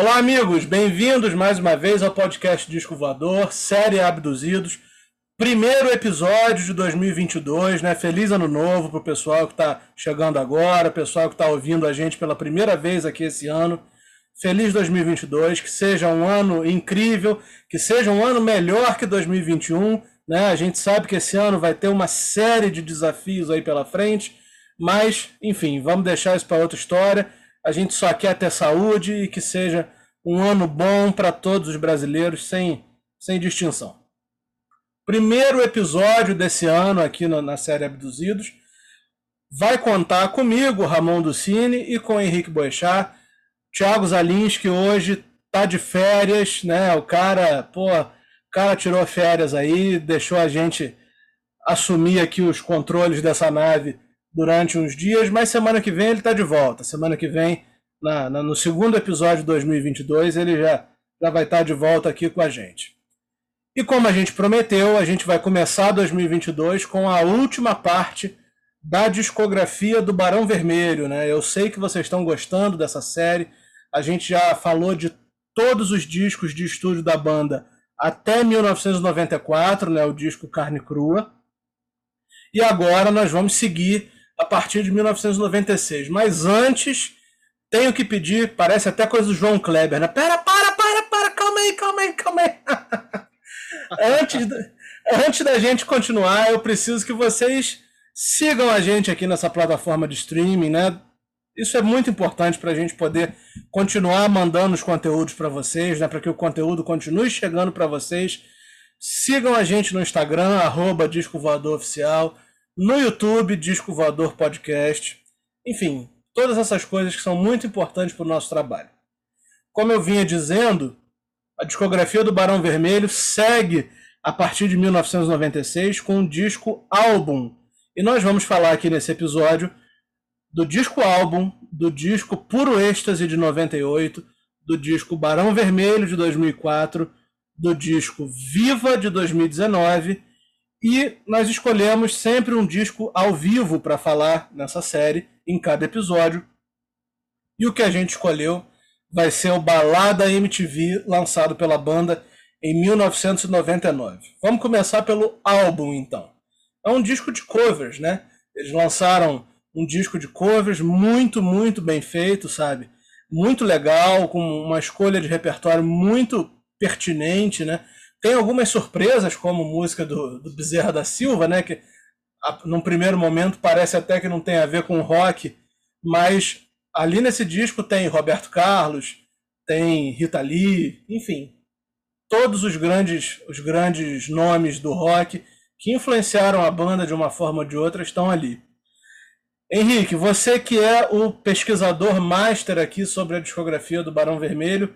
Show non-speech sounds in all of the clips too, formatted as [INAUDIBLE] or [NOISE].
Olá, amigos, bem-vindos mais uma vez ao podcast Disco Voador, série Abduzidos, primeiro episódio de 2022, né? Feliz ano novo pro pessoal que está chegando agora, pessoal que está ouvindo a gente pela primeira vez aqui esse ano. Feliz 2022, que seja um ano incrível, que seja um ano melhor que 2021, né? A gente sabe que esse ano vai ter uma série de desafios aí pela frente, mas, enfim, vamos deixar isso para outra história. A gente só quer ter saúde e que seja um ano bom para todos os brasileiros, sem, sem distinção. Primeiro episódio desse ano aqui na, na série Abduzidos vai contar comigo, Ramon Ducini, e com Henrique Boechat. Thiago Zalins, que hoje tá de férias, né? O cara, pô, o cara tirou férias aí, deixou a gente assumir aqui os controles dessa nave durante uns dias, mas semana que vem ele está de volta. Semana que vem, na, na, no segundo episódio de 2022, ele já, já vai estar tá de volta aqui com a gente. E como a gente prometeu, a gente vai começar 2022 com a última parte da discografia do Barão Vermelho. Né? Eu sei que vocês estão gostando dessa série. A gente já falou de todos os discos de estúdio da banda até 1994, né? o disco Carne Crua. E agora nós vamos seguir a partir de 1996. Mas antes, tenho que pedir, parece até coisa do João Kleber, né? Pera, para, para, para, calma aí, calma aí, calma aí. [LAUGHS] antes, antes da gente continuar, eu preciso que vocês sigam a gente aqui nessa plataforma de streaming, né? Isso é muito importante para a gente poder continuar mandando os conteúdos para vocês, né? Para que o conteúdo continue chegando para vocês. Sigam a gente no Instagram, arroba Disco Voador Oficial no YouTube, Disco Voador Podcast. Enfim, todas essas coisas que são muito importantes para o nosso trabalho. Como eu vinha dizendo, a discografia do Barão Vermelho segue a partir de 1996 com o disco álbum. E nós vamos falar aqui nesse episódio do disco álbum, do disco Puro Êxtase de 98, do disco Barão Vermelho de 2004, do disco Viva de 2019 e nós escolhemos sempre um disco ao vivo para falar nessa série, em cada episódio. E o que a gente escolheu vai ser o Balada MTV, lançado pela banda em 1999. Vamos começar pelo álbum, então. É um disco de covers, né? Eles lançaram um disco de covers muito, muito bem feito, sabe? Muito legal, com uma escolha de repertório muito pertinente, né? Tem algumas surpresas, como música do, do Bezerra da Silva, né? Que a, num primeiro momento parece até que não tem a ver com rock, mas ali nesse disco tem Roberto Carlos, tem Rita Lee, enfim, todos os grandes, os grandes nomes do rock que influenciaram a banda de uma forma ou de outra estão ali. Henrique, você que é o pesquisador master aqui sobre a discografia do Barão Vermelho,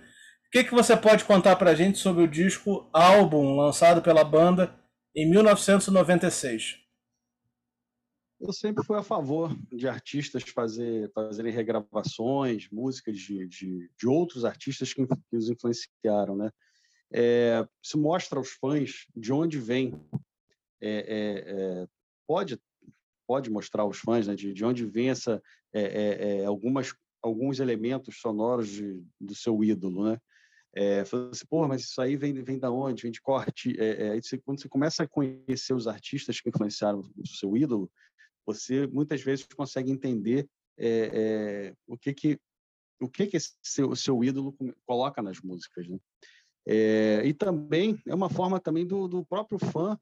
que, que você pode contar para a gente sobre o disco álbum lançado pela banda em 1996? Eu sempre fui a favor de artistas fazer, fazerem regravações, músicas de, de, de outros artistas que, que, os influenciaram, né? É, isso mostra aos fãs de onde vem, é, é, é pode pode mostrar aos fãs né, de, de onde vem essa é, é, algumas alguns elementos sonoros de, do seu ídolo, né? É, falou assim, pô, mas isso aí vem, vem da onde? Vem de corte. É, é, você, quando você começa a conhecer os artistas que influenciaram o seu ídolo, você muitas vezes consegue entender é, o que que o que que seu, seu ídolo coloca nas músicas, né? E também é uma forma também do, do próprio fã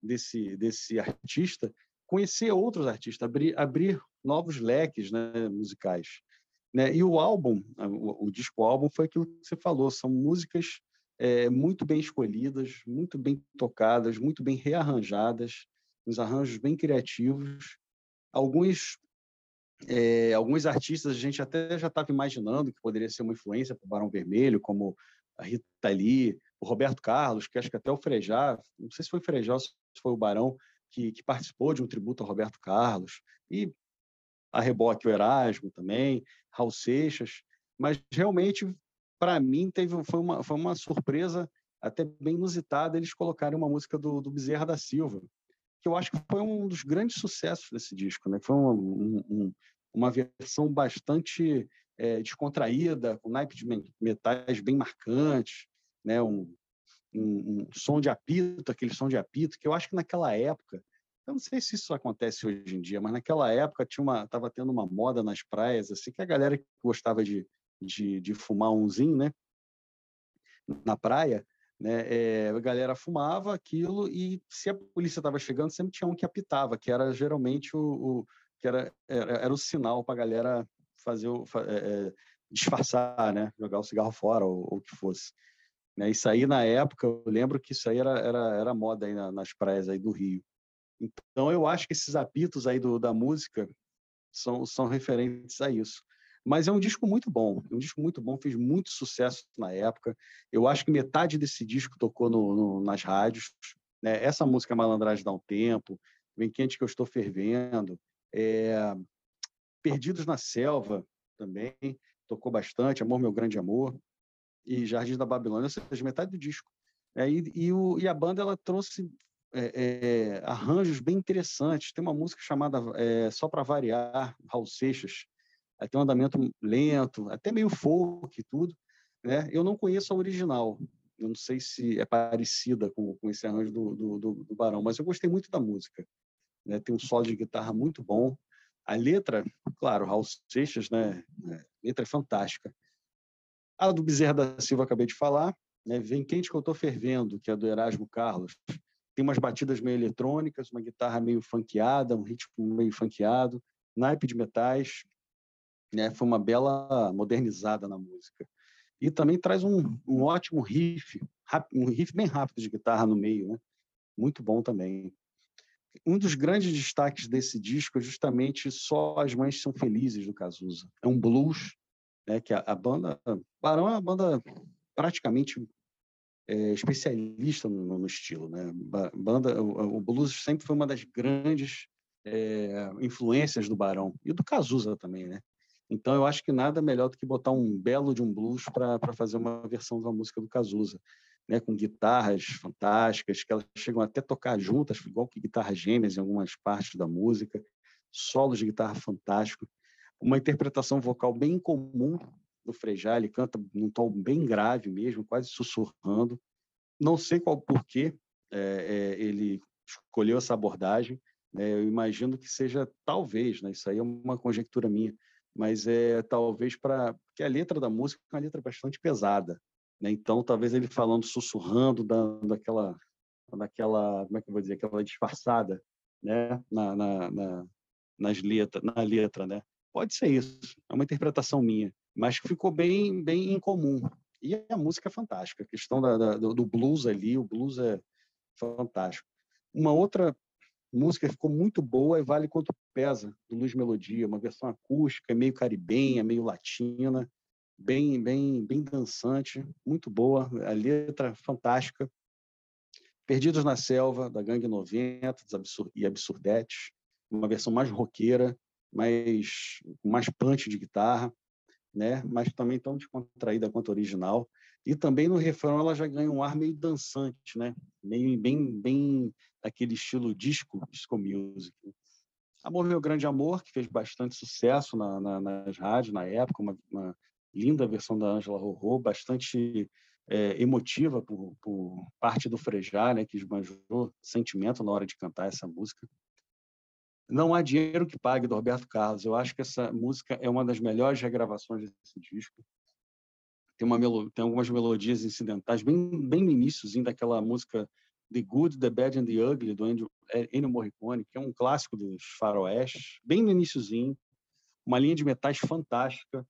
desse desse artista conhecer outros artistas, abrir abrir novos leques né, musicais. Né? E o álbum, o, o disco álbum, foi aquilo que você falou, são músicas é, muito bem escolhidas, muito bem tocadas, muito bem rearranjadas, uns arranjos bem criativos. Alguns é, alguns artistas a gente até já estava imaginando que poderia ser uma influência para o Barão Vermelho, como a Rita Lee, o Roberto Carlos, que acho que até o Frejá, não sei se foi o Frejá ou se foi o Barão, que, que, participou de um tributo ao Roberto Carlos, e a reboque o Erasmo também, Raul Seixas, mas realmente, para mim, teve, foi, uma, foi uma surpresa até bem inusitada eles colocarem uma música do, do Bezerra da Silva, que eu acho que foi um dos grandes sucessos desse disco, né? Foi uma, um, uma versão bastante é, descontraída, com naipe de metais bem marcantes, né? um, um, um, som de apito, aquele som de apito, que eu acho que naquela época, eu não sei se isso acontece hoje em dia, mas naquela época estava tendo uma moda nas praias, assim, que a galera que gostava de, de, de fumar umzinho, né, na praia, né, é, a galera fumava aquilo e se a polícia estava chegando, sempre tinha um que apitava, que era geralmente o, o que era, era, era, o sinal para a galera fazer o, é, disfarçar, né, jogar o cigarro fora ou, ou o que fosse. Né, isso aí na época, eu lembro que isso aí era, era, era moda aí nas praias aí do Rio. Então, eu acho que esses apitos aí do, da música são, são referentes a isso. Mas é um disco muito bom, é um disco muito bom, fez muito sucesso na época. Eu acho que metade desse disco tocou no, no, nas rádios. Né? Essa música Malandragem dá um tempo, Vem Quente que eu estou fervendo, é... Perdidos na Selva também tocou bastante, Amor Meu Grande Amor e Jardim da Babilônia, ou seja, metade do disco. É, e, e, o, e a banda ela trouxe é, é, arranjos bem interessantes. Tem uma música chamada é, Só para Variar, Raul Seixas. Tem um andamento lento, até meio folk e tudo. Né? Eu não conheço a original. Eu não sei se é parecida com, com esse arranjo do, do, do, do Barão, mas eu gostei muito da música. Né? Tem um solo de guitarra muito bom. A letra, claro, Raul Seixas, né? A é, letra é fantástica. A do Bezerra da Silva acabei de falar, né? Vem Quente que eu estou fervendo, que é do Erasmo Carlos tem umas batidas meio eletrônicas, uma guitarra meio funkeada, um ritmo meio funkeado, naipe de metais, né? Foi uma bela modernizada na música. E também traz um, um ótimo riff, um riff bem rápido de guitarra no meio, né? Muito bom também. Um dos grandes destaques desse disco é justamente Só as Mães São Felizes do Cazuza. É um blues, né? Que a, a banda Barão é uma banda praticamente é, especialista no, no, estilo, né? Banda, o, o, blues sempre foi uma das grandes é, influências do Barão e do Cazuza também, né? Então eu acho que nada melhor do que botar um belo de um blues para fazer uma versão da música do Cazuza, né? Com guitarras fantásticas que elas chegam até a tocar juntas, igual que guitarras gêmeas em algumas partes da música, solos de guitarra fantástico, uma interpretação vocal bem comum do Frejá, ele canta num tom bem grave mesmo, quase sussurrando. Não sei qual porquê é, é, ele escolheu essa abordagem. Né? Eu imagino que seja talvez, né? isso aí é uma conjectura minha, mas é talvez para que a letra da música é uma letra bastante pesada. Né? Então, talvez ele falando, sussurrando, dando aquela, daquela, como é que eu vou dizer, aquela disfarçada, né, na, na, na nas letras, na letra, né? Pode ser isso, é uma interpretação minha mas ficou bem, bem incomum. E a música é fantástica, a questão da, da, do blues ali, o blues é fantástico. Uma outra música ficou muito boa é Vale Quanto Pesa, do Luiz Melodia, uma versão acústica, meio caribenha, meio latina, bem, bem, bem dançante, muito boa, a letra fantástica. Perdidos na Selva, da Gangue 90 Absur e Absurdetes, uma versão mais roqueira, mais, mais punch de guitarra né? mas também tão descontraída quanto a original. E também no refrão ela já ganha um ar meio dançante, né? meio bem, bem aquele estilo disco, disco music. Amor Meu Grande Amor, que fez bastante sucesso na, na, nas rádios na época, uma, uma linda versão da Angela Rorô, bastante é, emotiva por, por, parte do Frejá, né, que esbanjou sentimento na hora de cantar essa música. Não há dinheiro que pague, do Roberto Carlos. Eu acho que essa música é uma das melhores regravações desse disco. Tem, uma melo... tem algumas melodias incidentais, bem, bem no iníciozinho daquela música The Good, The Bad and The Ugly, do é, Ennio Morricone, que é um clássico dos faroeste, bem no iníciozinho. Uma linha de metais fantástica.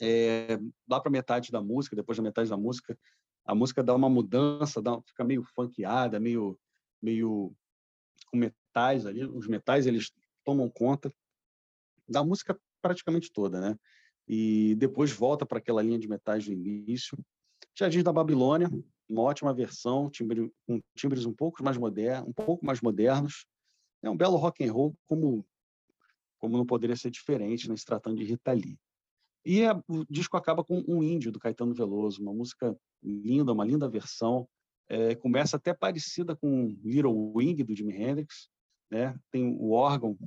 É, lá para metade da música, depois da metade da música, a música dá uma mudança, dá, fica meio funkeada, meio, meio com metais ali, os metais eles tomam conta da música praticamente toda, né? E depois volta para aquela linha de metais do início. Jardim da Babilônia, uma ótima versão, timbre, com timbres um pouco mais modernos, um pouco mais modernos. É um belo rock and roll como como não poderia ser diferente, né, se tratando de Rita Lee. E a, o disco acaba com um índio do Caetano Veloso, uma música linda, uma linda versão. É, começa até parecida com Little Wing do Jimi Hendrix, né? Tem o órgão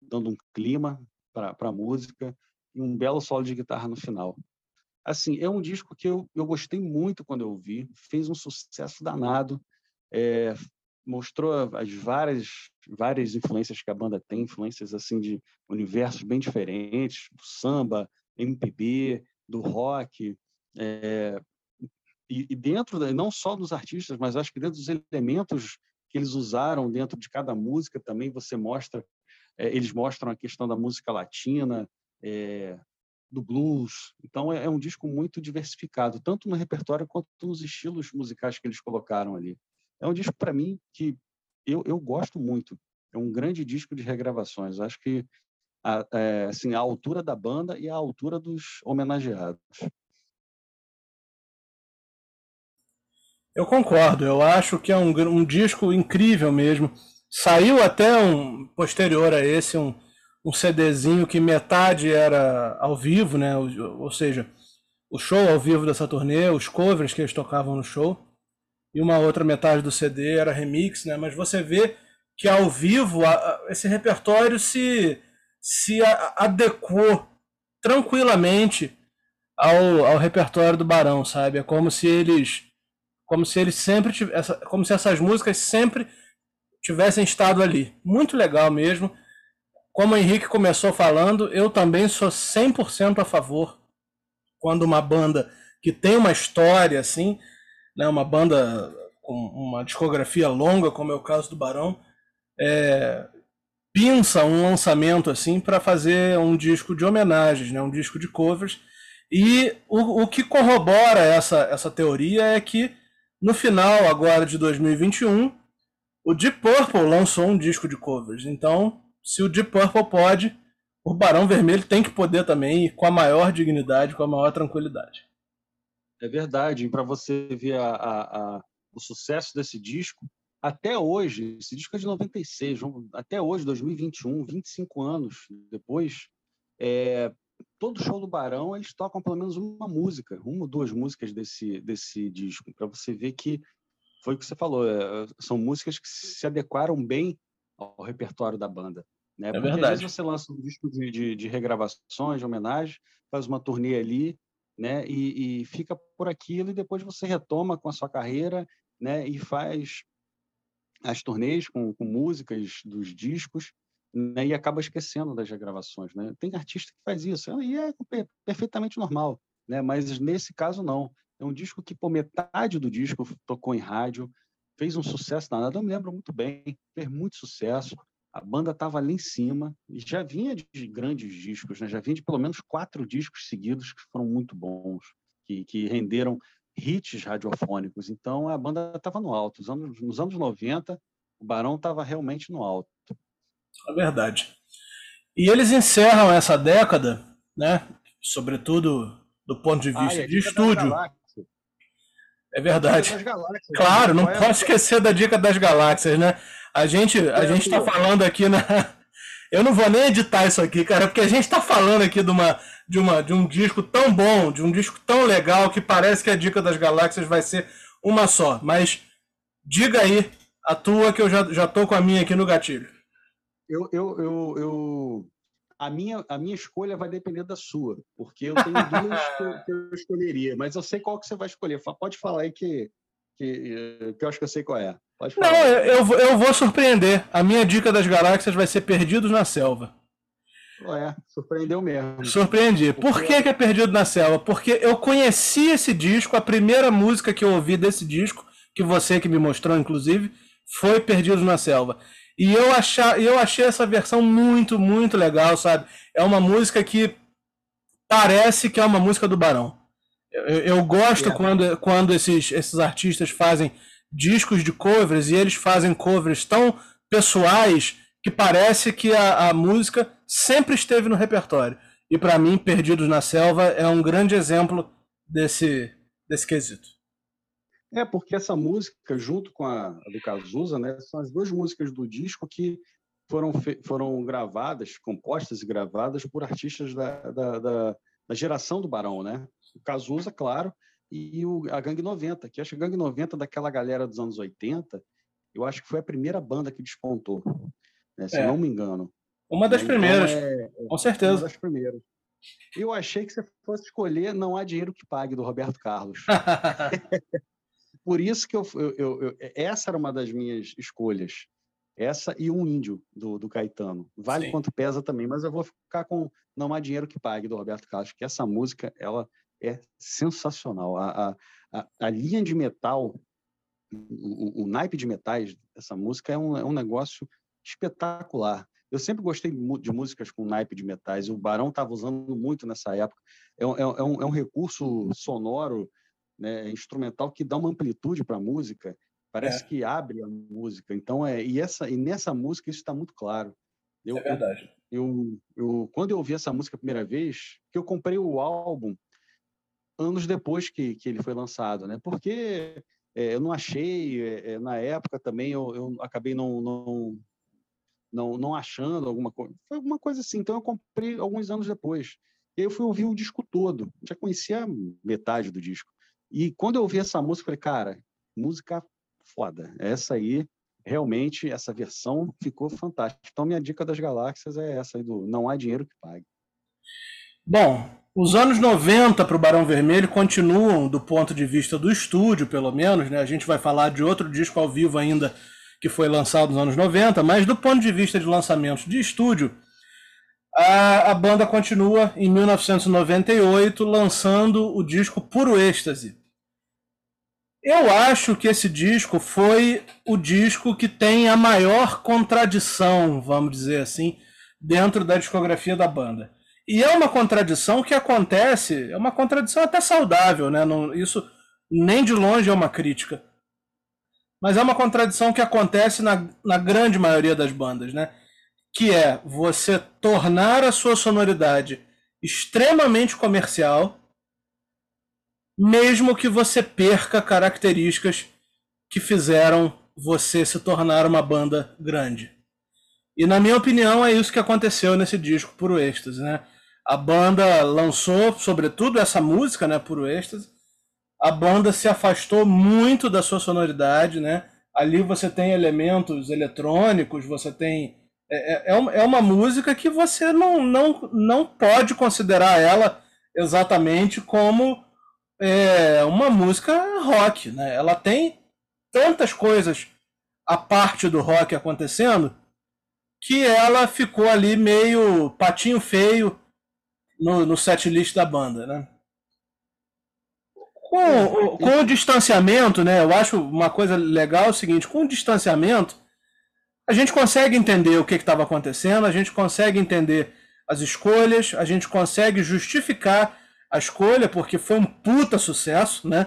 dando um clima para a música, e um belo solo de guitarra no final. Assim, é um disco que eu, eu gostei muito quando eu ouvi, fez um sucesso danado, é, mostrou as várias várias influências que a banda tem, influências assim de universos bem diferentes, do samba, MPB, do rock, é, e, e, dentro não só dos artistas, mas acho que dentro dos elementos que eles usaram dentro de cada música também você mostra, é, eles mostram a questão da música latina, é, do blues. Então é, é um disco muito diversificado, tanto no repertório quanto nos estilos musicais que eles colocaram ali. É um disco para mim que eu, eu gosto muito. É um grande disco de regravações. Acho que a, é, assim, a altura da banda e a altura dos homenageados. Eu concordo. Eu acho que é um, um disco incrível mesmo. Saiu até um posterior a esse um, um CDzinho que metade era ao vivo, né? Ou, ou seja, o show ao vivo dessa turnê, os covers que eles tocavam no show, e uma outra metade do CD era remix, né? Mas você vê que ao vivo esse repertório se, se adequou tranquilamente ao, ao repertório do Barão, sabe? É como se eles como se eles sempre tivessem, como se essas músicas sempre tivessem estado ali. Muito legal mesmo. Como o Henrique começou falando, eu também sou 100% a favor quando uma banda que tem uma história assim, né, uma banda com uma discografia longa, como é o caso do Barão, é, pinça um lançamento assim para fazer um disco de homenagens, né, um disco de covers. E o, o que corrobora essa, essa teoria é que no final agora de 2021, o Deep Purple lançou um disco de covers. Então, se o Deep Purple pode, o Barão Vermelho tem que poder também, com a maior dignidade, com a maior tranquilidade. É verdade. Para você ver a, a, a, o sucesso desse disco, até hoje, esse disco é de 96, até hoje, 2021, 25 anos depois, é, todo show do Barão eles tocam pelo menos uma música, uma ou duas músicas desse, desse disco, para você ver que foi o que você falou, é, são músicas que se adequaram bem ao repertório da banda. Né? É Porque verdade. às vezes você lança um disco de, de, de, regravações, de homenagem, faz uma turnê ali, né? E, e, fica por aquilo e depois você retoma com a sua carreira, né? E faz as turnês com, com músicas dos discos né, e acaba esquecendo das regravações. Né? Tem artista que faz isso, e é perfeitamente normal, né? mas nesse caso não. É um disco que, por metade do disco tocou em rádio, fez um sucesso danado, eu me lembro muito bem, fez muito sucesso, a banda estava ali em cima, e já vinha de grandes discos, né? já vinha de pelo menos quatro discos seguidos que foram muito bons, que, que renderam hits radiofônicos. Então a banda estava no alto. Nos anos, nos anos 90, o Barão estava realmente no alto. É verdade. E eles encerram essa década, né? Sobretudo do ponto de vista ah, de estúdio. É verdade. Claro, não pode esquecer da dica das galáxias, né? A gente a gente está falando aqui na [LAUGHS] eu não vou nem editar isso aqui, cara, porque a gente está falando aqui de uma, de uma de um disco tão bom, de um disco tão legal que parece que a dica das galáxias vai ser uma só. Mas diga aí a tua que eu já, já tô com a minha aqui no gatilho eu, eu, eu, eu, a, minha, a minha escolha vai depender da sua, porque eu tenho duas que, eu, escolheria, mas eu sei qual que você vai escolher. Pode falar aí que, que, que eu acho que eu sei qual é. Pode falar. Não, eu, eu vou surpreender. A minha dica das galáxias vai ser Perdidos na Selva. É, surpreendeu mesmo. Surpreendi. Por que, que é Perdido na Selva? Porque eu conheci esse disco, a primeira música que eu ouvi desse disco, que você que me mostrou, inclusive, foi Perdidos na Selva. E eu, achar, eu achei essa versão muito, muito legal, sabe? É uma música que parece que é uma música do Barão. Eu, eu gosto é. quando, quando esses, esses artistas fazem discos de covers e eles fazem covers tão pessoais que parece que a, a música sempre esteve no repertório. E para mim, Perdidos na Selva é um grande exemplo desse, desse quesito. É, porque essa música, junto com a, a do Cazuza, né, são as duas músicas do disco que foram, foram gravadas, compostas e gravadas por artistas da, da, da, da geração do Barão, né? O Cazuza, claro, e o, a Gangue 90, que acho que a Gangue 90 daquela galera dos anos 80, eu acho que foi a primeira banda que despontou, né, se é. não me engano. Uma das então, primeiras, é, com certeza. Uma das primeiras. Eu achei que você fosse escolher Não Há Dinheiro que Pague, do Roberto Carlos. [LAUGHS] Por isso que eu, eu, eu, essa era uma das minhas escolhas. Essa e um índio do, do Caetano. Vale Sim. quanto pesa também, mas eu vou ficar com Não Há Dinheiro que Pague, do Roberto Carlos, que essa música ela é sensacional. A, a, a linha de metal, o, o, o, naipe de metais dessa música é um, é um negócio espetacular. Eu sempre gostei de músicas com naipe de metais, o Barão estava usando muito nessa época. É, é, é, um, é um recurso sonoro, né, instrumental, que dá uma amplitude para a música Parece é. que abre a música. Então, é, e, essa, e nessa música isso está muito claro. Eu, é verdade. Eu, eu, quando eu ouvi essa música a primeira vez, que eu comprei o álbum anos depois que, que ele foi lançado, né? Porque é, eu não achei, é, é na época também eu, eu acabei não, não, não, não achando alguma coisa. Foi alguma coisa assim. Então eu comprei alguns anos depois. E aí eu fui ouvir o disco todo. Já conhecia metade do disco. E quando eu ouvi essa música, falei, cara, música foda. Essa aí, realmente, essa versão ficou fantástica. Então, minha dica das galáxias é essa aí do Não Há Dinheiro que Pague. Bom, os anos 90 para o Barão Vermelho continuam, do ponto de vista do estúdio, pelo menos, né? A gente vai falar de outro disco ao vivo ainda que foi lançado nos anos 90, mas do ponto de vista de lançamentos de estúdio, a, a banda continua em 1998 lançando o disco Puro Êxtase. Eu acho que esse disco foi o disco que tem a maior contradição, vamos dizer assim, dentro da discografia da banda. E é uma contradição que acontece, é uma contradição até saudável, né? Não, isso nem de longe é uma crítica. Mas é uma contradição que acontece na, na grande maioria das bandas, né? Que é você tornar a sua sonoridade extremamente comercial mesmo que você perca características que fizeram você se tornar uma banda grande. E na minha opinião é isso que aconteceu nesse disco Puro Êxtase, né? A banda lançou, sobretudo essa música, né, Puro Êxtase. A banda se afastou muito da sua sonoridade, né? Ali você tem elementos eletrônicos, você tem é, é, é, é uma música que você não, não, não pode considerar ela exatamente como é uma música rock, né? Ela tem tantas coisas a parte do rock acontecendo que ela ficou ali meio patinho feio no, no set list da banda, né? Com, o, com o distanciamento, né? Eu acho uma coisa legal é o seguinte, com o distanciamento, a gente consegue entender o que estava acontecendo, a gente consegue entender as escolhas, a gente consegue justificar a escolha, porque foi um puta sucesso, né?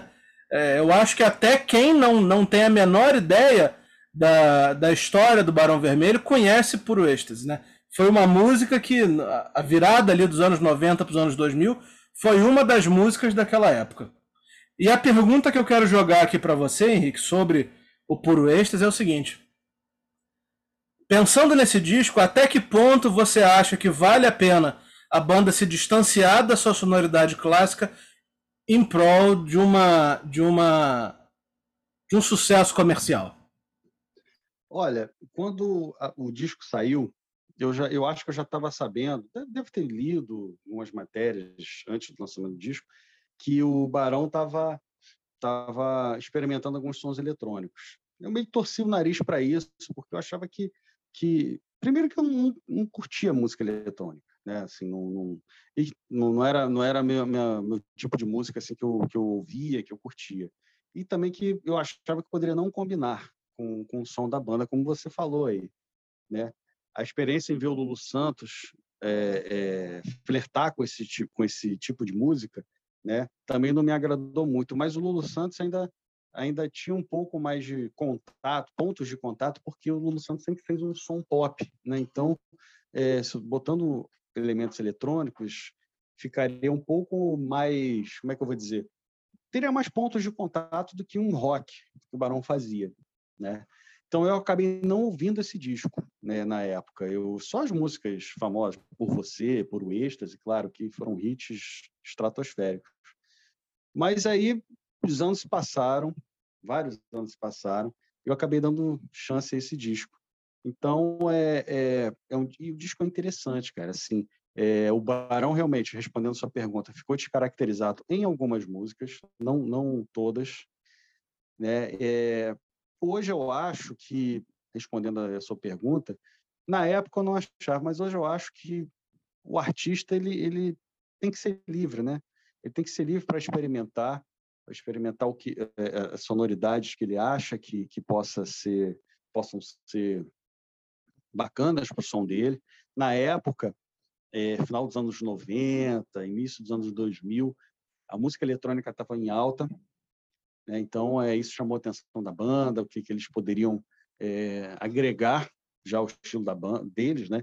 É, eu acho que até quem não, não tem a menor ideia da, da história do Barão Vermelho conhece Puro Êxtase, né? Foi uma música que, a virada ali dos anos 90 para os anos 2000, foi uma das músicas daquela época. E a pergunta que eu quero jogar aqui para você, Henrique, sobre o Puro Êxtase é o seguinte. Pensando nesse disco, até que ponto você acha que vale a pena a banda se distanciar da sua sonoridade clássica em prol de uma de uma de um sucesso comercial. Olha, quando a, o disco saiu, eu já eu acho que eu já estava sabendo, deve ter lido algumas matérias antes do lançamento do disco, que o Barão estava tava experimentando alguns sons eletrônicos. Eu meio torci o nariz para isso, porque eu achava que que primeiro que eu não, não curtia música eletrônica né? Assim, não, não, não, era não era meu, meu tipo de música assim que eu, que eu ouvia, que eu curtia. E também que eu achava que poderia não combinar com, com o som da banda, como você falou aí, né? A experiência em ver o Lulu Santos é, é, flertar com esse tipo com esse tipo de música, né? Também não me agradou muito, mas o Lulu Santos ainda ainda tinha um pouco mais de contato, pontos de contato, porque o Lulu Santos sempre fez um som pop, né? Então, é, botando elementos eletrônicos, ficaria um pouco mais, como é que eu vou dizer? Teria mais pontos de contato do que um rock que o Barão fazia, né? Então eu acabei não ouvindo esse disco, né, na época. Eu só as músicas famosas, por você, por o êxtase, claro que foram hits estratosféricos. Mas aí os anos se passaram, vários anos se passaram, eu acabei dando chance a esse disco. Então, é, é, é um, e o disco é interessante, cara. Assim, É, o Barão realmente, respondendo sua pergunta, ficou descaracterizado em algumas músicas, não, não todas. Né? É, hoje eu acho que, respondendo a sua pergunta, na época eu não achava, mas hoje eu acho que o artista ele, ele tem que ser livre, né? Ele tem que ser livre para experimentar, para experimentar o que é, as sonoridades que ele acha que, que possa ser possam ser bacanas para o som dele. Na época, é, final dos anos 90, início dos anos 2000, a música eletrônica estava em alta, né? então é, isso chamou a atenção da banda, o que, que eles poderiam é, agregar já o estilo da banda, deles, né?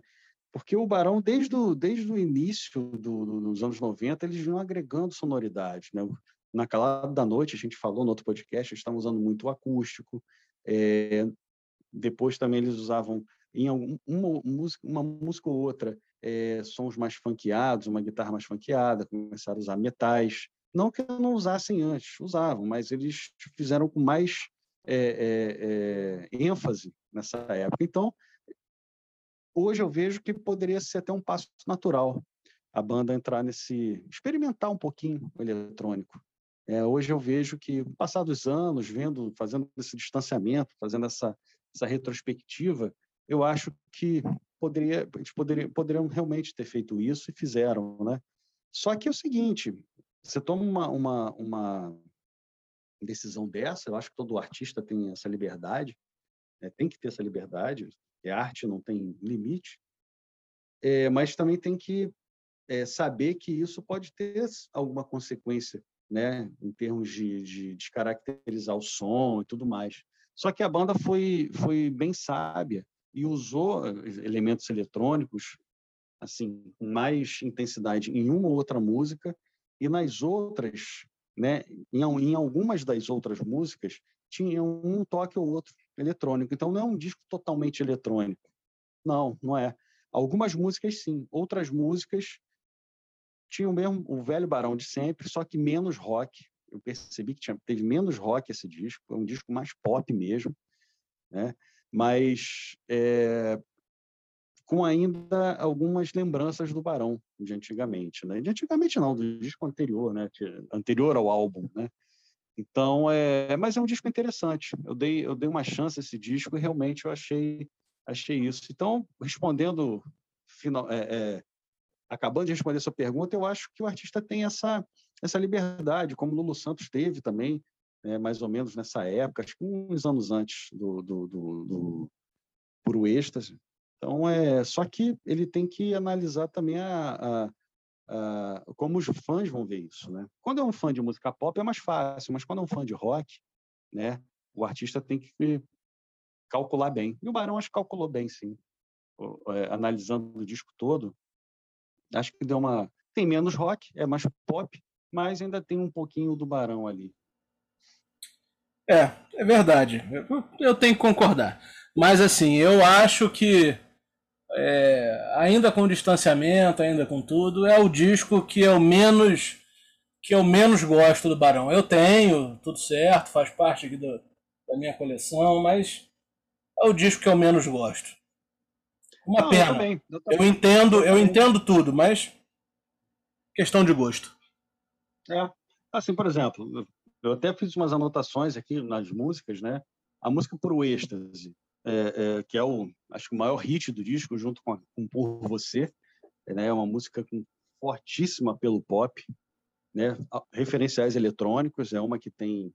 porque o Barão, desde o, desde o início do, do, dos anos 90, eles vinham agregando sonoridade. Né? Na Calada da Noite, a gente falou no outro podcast, eles estavam usando muito o acústico, é, depois também eles usavam em uma, música, uma música ou outra é, sons mais funkeados, uma guitarra mais funkeada, começaram a usar metais. Não que não usassem antes, usavam, mas eles fizeram com mais é, é, ênfase nessa época. Então, hoje eu vejo que poderia ser até um passo natural a banda entrar nesse. experimentar um pouquinho o eletrônico. É, hoje eu vejo que, passados anos, vendo, fazendo esse distanciamento, fazendo essa, essa retrospectiva, eu acho que poderia, eles poderia, poderiam realmente ter feito isso e fizeram, né? Só que é o seguinte, você toma uma, uma, uma decisão dessa, eu acho que todo artista tem essa liberdade, né? tem que ter essa liberdade, a arte não tem limite, é, mas também tem que é, saber que isso pode ter alguma consequência, né, em termos de, de descaracterizar o som e tudo mais. Só que a banda foi, foi bem sábia e usou eh, elementos eletrônicos assim com mais intensidade em uma ou outra música e nas outras, né, em, em algumas das outras músicas tinha um toque ou outro eletrônico. Então não é um disco totalmente eletrônico. Não, não é. Algumas músicas sim, outras músicas tinham mesmo o velho Barão de sempre, só que menos rock. Eu percebi que tinha, teve menos rock esse disco, é um disco mais pop mesmo, né? Mas é, com ainda algumas lembranças do Barão de antigamente, né? De antigamente não, do disco anterior, né? Anterior ao álbum, né? Então, é, mas é um disco interessante. Eu dei, eu dei uma chance a esse disco e realmente eu achei, achei isso. Então, respondendo, final, é, é, acabando de responder sua pergunta, eu acho que o artista tem essa, essa liberdade, como Lulu Santos teve também, né, mais ou menos nessa época, acho que uns anos antes do, do, do, do Puro Êxtase. Então, é, só que ele tem que analisar também a, a, a, como os fãs vão ver isso. Né? Quando é um fã de música pop é mais fácil, mas quando é um fã de rock, né, o artista tem que calcular bem. E o Barão acho que calculou bem, sim. É, analisando o disco todo, acho que deu uma. Tem menos rock, é mais pop, mas ainda tem um pouquinho do Barão ali. É, é verdade. Eu, tenho que concordar. Mas assim, eu acho que é, ainda com distanciamento, ainda com tudo, é o disco que eu menos que eu menos gosto do Barão. Eu tenho, tudo certo, faz parte aqui do, da minha coleção, mas é o disco que eu menos gosto. Uma Não, pena. Eu, também, eu, também. eu entendo, eu entendo tudo, mas questão de gosto. É, assim, por exemplo, eu até fiz umas anotações aqui nas músicas, né? A música Por Êxtase, é, é, que é o, acho que o maior hit do disco, junto com, a, com Por Você, né? É uma música com fortíssima pelo pop, né? Referenciais eletrônicos, é uma que tem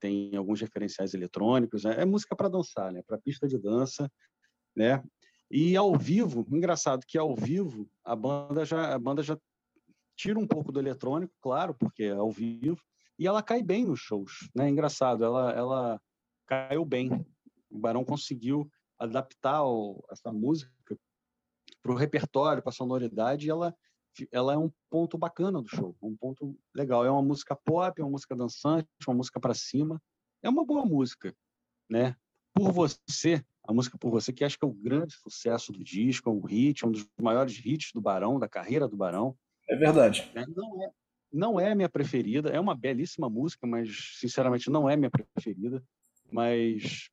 tem alguns referenciais eletrônicos, né? é música para dançar, né? Para pista de dança, né? E ao vivo, engraçado que ao vivo a banda já a banda já tira um pouco do eletrônico, claro, porque é ao vivo, e ela cai bem nos shows, né? Engraçado, ela, ela caiu bem. O Barão conseguiu adaptar o, essa música para o repertório, para a sonoridade, e ela, ela é um ponto bacana do show, um ponto legal. É uma música pop, é uma música dançante, uma música para cima. É uma boa música, né? Por Você, a música Por Você, que acho que é o grande sucesso do disco, é um hit, é um dos maiores hits do Barão, da carreira do Barão. É verdade. É, não é, não é minha preferida, é uma belíssima música, mas sinceramente não é minha preferida. Mas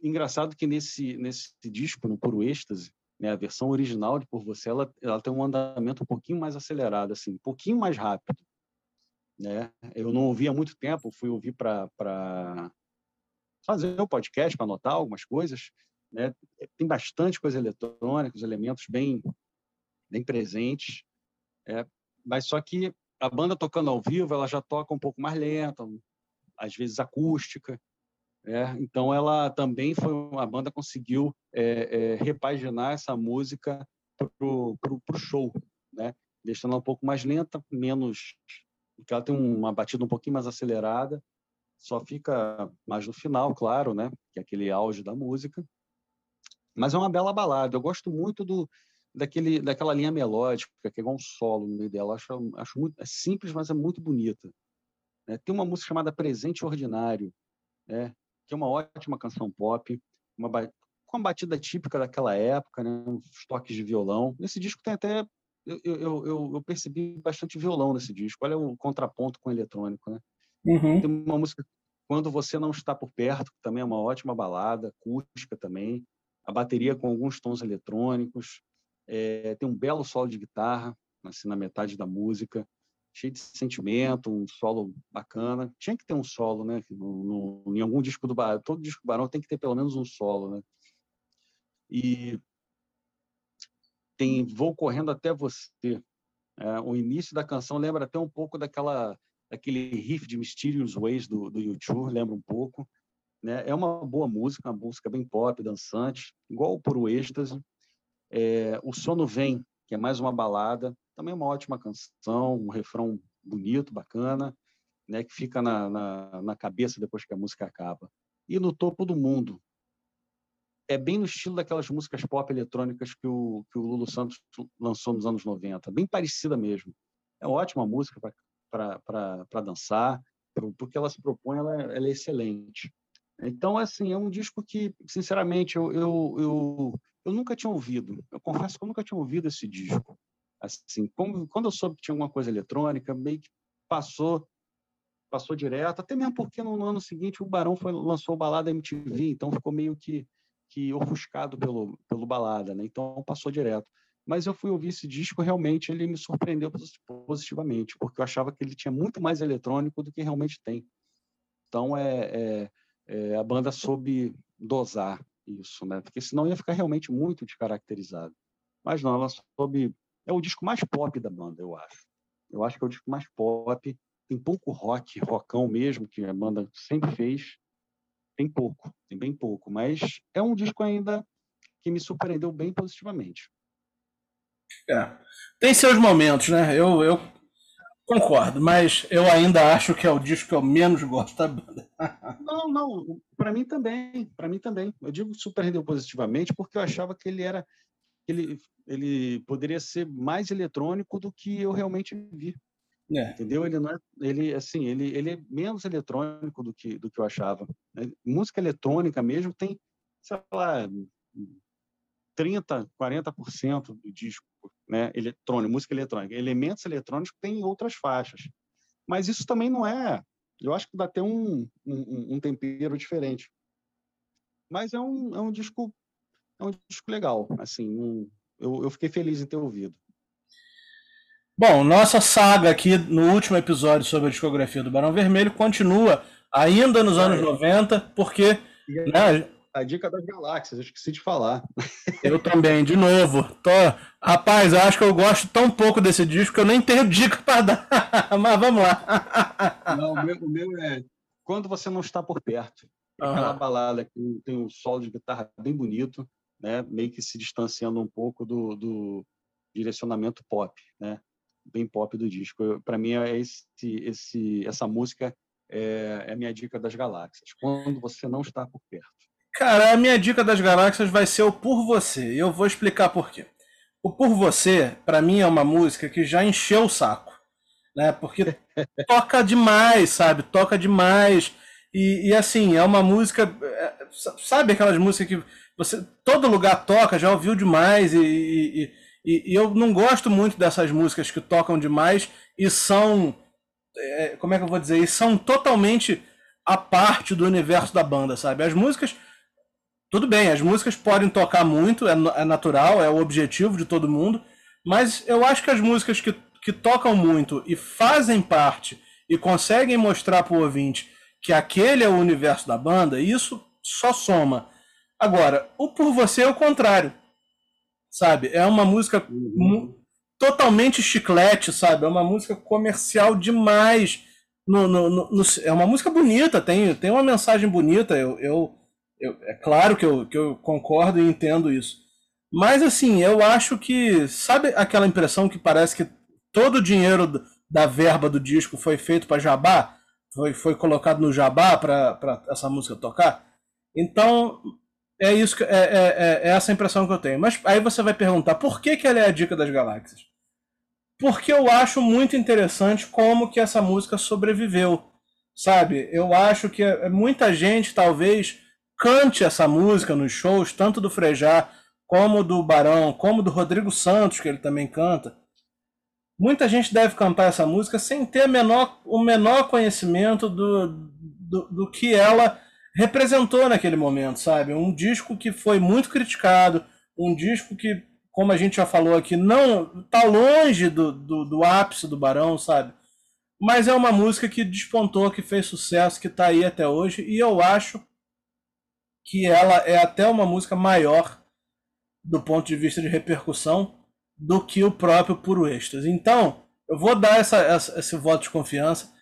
engraçado que nesse nesse disco, no Puro Êxtase, Né? A versão original de Por Você, ela, ela tem um andamento um pouquinho mais acelerado, assim, um pouquinho mais rápido. Né? Eu não ouvi há muito tempo, fui ouvir para fazer o um podcast, para anotar algumas coisas. Né? Tem bastante coisa eletrônica, os elementos bem, bem presentes. É, mas só que a banda tocando ao vivo, ela já toca um pouco mais lenta, às vezes acústica. É, então ela também foi uma banda conseguiu é, é, repaginar essa música para o show, né? deixando ela um pouco mais lenta, menos porque ela tem uma batida um pouquinho mais acelerada, só fica mais no final, claro, né? que é aquele auge da música. Mas é uma bela balada. Eu gosto muito do daquele daquela linha melódica que é igual um solo no meio dela. Acho acho muito é simples, mas é muito bonita. É, tem uma música chamada Presente Ordinário, né? que é uma ótima canção pop, uma, com uma batida típica daquela época, né? os toques de violão. Nesse disco tem até. Eu, eu, eu, eu percebi bastante violão nesse disco. Olha o contraponto com o eletrônico. Né? Uhum. Tem uma música, Quando Você Não Está Por Perto, que também é uma ótima balada, acústica também. A bateria com alguns tons eletrônicos. É, tem um belo solo de guitarra, assim, na metade da música cheio de sentimento, um solo bacana. Tinha que ter um solo, né? No, no, em algum disco do Barão, todo disco do Barão tem que ter pelo menos um solo, né? E tem Vou Correndo Até Você. É, o início da canção lembra até um pouco daquela daquele riff de Mysterious Ways do, do YouTube, lembra um pouco. Né? É uma boa música, uma música bem pop, dançante, igual o Puro Êxtase. É, o Sono Vem, que é mais uma balada, também uma ótima canção, um refrão bonito, bacana, né, que fica na, na, na cabeça depois que a música acaba. E no topo do mundo, é bem no estilo daquelas músicas pop eletrônicas que o, que o Lulu Santos lançou nos anos 90, bem parecida mesmo. É uma ótima música para dançar, porque ela se propõe, ela, ela, é excelente. Então, assim, é um disco que, sinceramente, eu, eu, eu, eu nunca tinha ouvido. Eu confesso que eu nunca tinha ouvido esse disco. Assim, como, quando eu soube que tinha alguma coisa eletrônica, meio que passou passou direto, até mesmo porque no, ano seguinte o Barão foi, lançou o Balada MTV, então ficou meio que, que ofuscado pelo, pelo Balada, né? então passou direto. Mas eu fui ouvir esse disco, realmente ele me surpreendeu positivamente, porque eu achava que ele tinha muito mais eletrônico do que realmente tem. Então é, é, é a banda soube dosar isso, né? porque senão ia ficar realmente muito descaracterizado. Mas não, ela soube é o disco mais pop da banda, eu acho. Eu acho que é o disco mais pop. Tem pouco rock, rockão mesmo, que a banda sempre fez. Tem pouco, tem bem pouco. Mas é um disco ainda que me surpreendeu bem positivamente. É. Tem seus momentos, né? Eu, eu concordo, mas eu ainda acho que é o disco que eu menos gosto da banda. [LAUGHS] não, não. Para mim também. Para mim também. Eu digo surpreendeu positivamente porque eu achava que ele era ele, ele poderia ser mais eletrônico do que eu realmente vi. É. Entendeu? Ele não é, ele assim, ele, ele é menos eletrônico do que do que eu achava. Né? Música eletrônica mesmo tem, sei lá, 30, 40% do disco, né, eletrônico, música eletrônica. Elementos eletrônicos tem outras faixas. Mas isso também não é, eu acho que dá até um, um, um tempero diferente. Mas é um, é um disco é um disco legal. Assim, um, eu, eu fiquei feliz em ter ouvido. Bom, nossa saga aqui no último episódio sobre a discografia do Barão Vermelho continua ainda nos anos 90, porque. Né, a dica das galáxias, eu esqueci de falar. [LAUGHS] Eu também, de novo. Tô... Rapaz, eu acho que eu gosto tão pouco desse disco que eu nem tenho dica para dar. [LAUGHS] Mas vamos lá. Não, o meu, o meu é Quando Você Não Está Por Perto. Aquela uhum. balada que tem um solo de guitarra bem bonito né, meio que se distanciando um pouco do, do direcionamento pop, né, bem pop do disco. Para mim, é esse, esse, essa música é, é a minha dica das galáxias, quando você não está por perto. Cara, a minha dica das galáxias vai ser o Por Você, e eu vou explicar por quê. O Por Você, para mim, é uma música que já encheu o saco, né? Porque [LAUGHS] toca demais, sabe? Toca demais. E, e, assim, é uma música. É, sabe aquelas músicas que você todo lugar toca, já ouviu demais, e, e, e, e eu não gosto muito dessas músicas que tocam demais e são. É, como é que eu vou dizer? E são totalmente a parte do universo da banda, sabe? As músicas. Tudo bem, as músicas podem tocar muito, é, é natural, é o objetivo de todo mundo, mas eu acho que as músicas que, que tocam muito e fazem parte e conseguem mostrar para o ouvinte que aquele é o universo da banda, isso só soma. Agora, o Por Você é o contrário, sabe? É uma música uhum. totalmente chiclete, sabe? É uma música comercial demais. No, no, no, é uma música bonita, tem, tem uma mensagem bonita. Eu, eu, eu, é claro que eu, que eu concordo e entendo isso. Mas assim, eu acho que. Sabe aquela impressão que parece que todo o dinheiro da verba do disco foi feito para jabá? Foi, foi colocado no jabá para essa música tocar? Então, é isso que, é, é, é, essa impressão que eu tenho. Mas aí você vai perguntar por que, que ela é a dica das galáxias? Porque eu acho muito interessante como que essa música sobreviveu. Sabe? Eu acho que muita gente talvez cante essa música nos shows, tanto do Frejá como do Barão, como do Rodrigo Santos, que ele também canta. Muita gente deve cantar essa música sem ter menor, o menor conhecimento do, do, do que ela representou naquele momento, sabe? Um disco que foi muito criticado, um disco que, como a gente já falou aqui, não tá longe do, do, do ápice do Barão, sabe? Mas é uma música que despontou, que fez sucesso, que tá aí até hoje, e eu acho que ela é até uma música maior do ponto de vista de repercussão do que o próprio Puro Êxtase. Então, eu vou dar essa, essa, esse voto de confiança.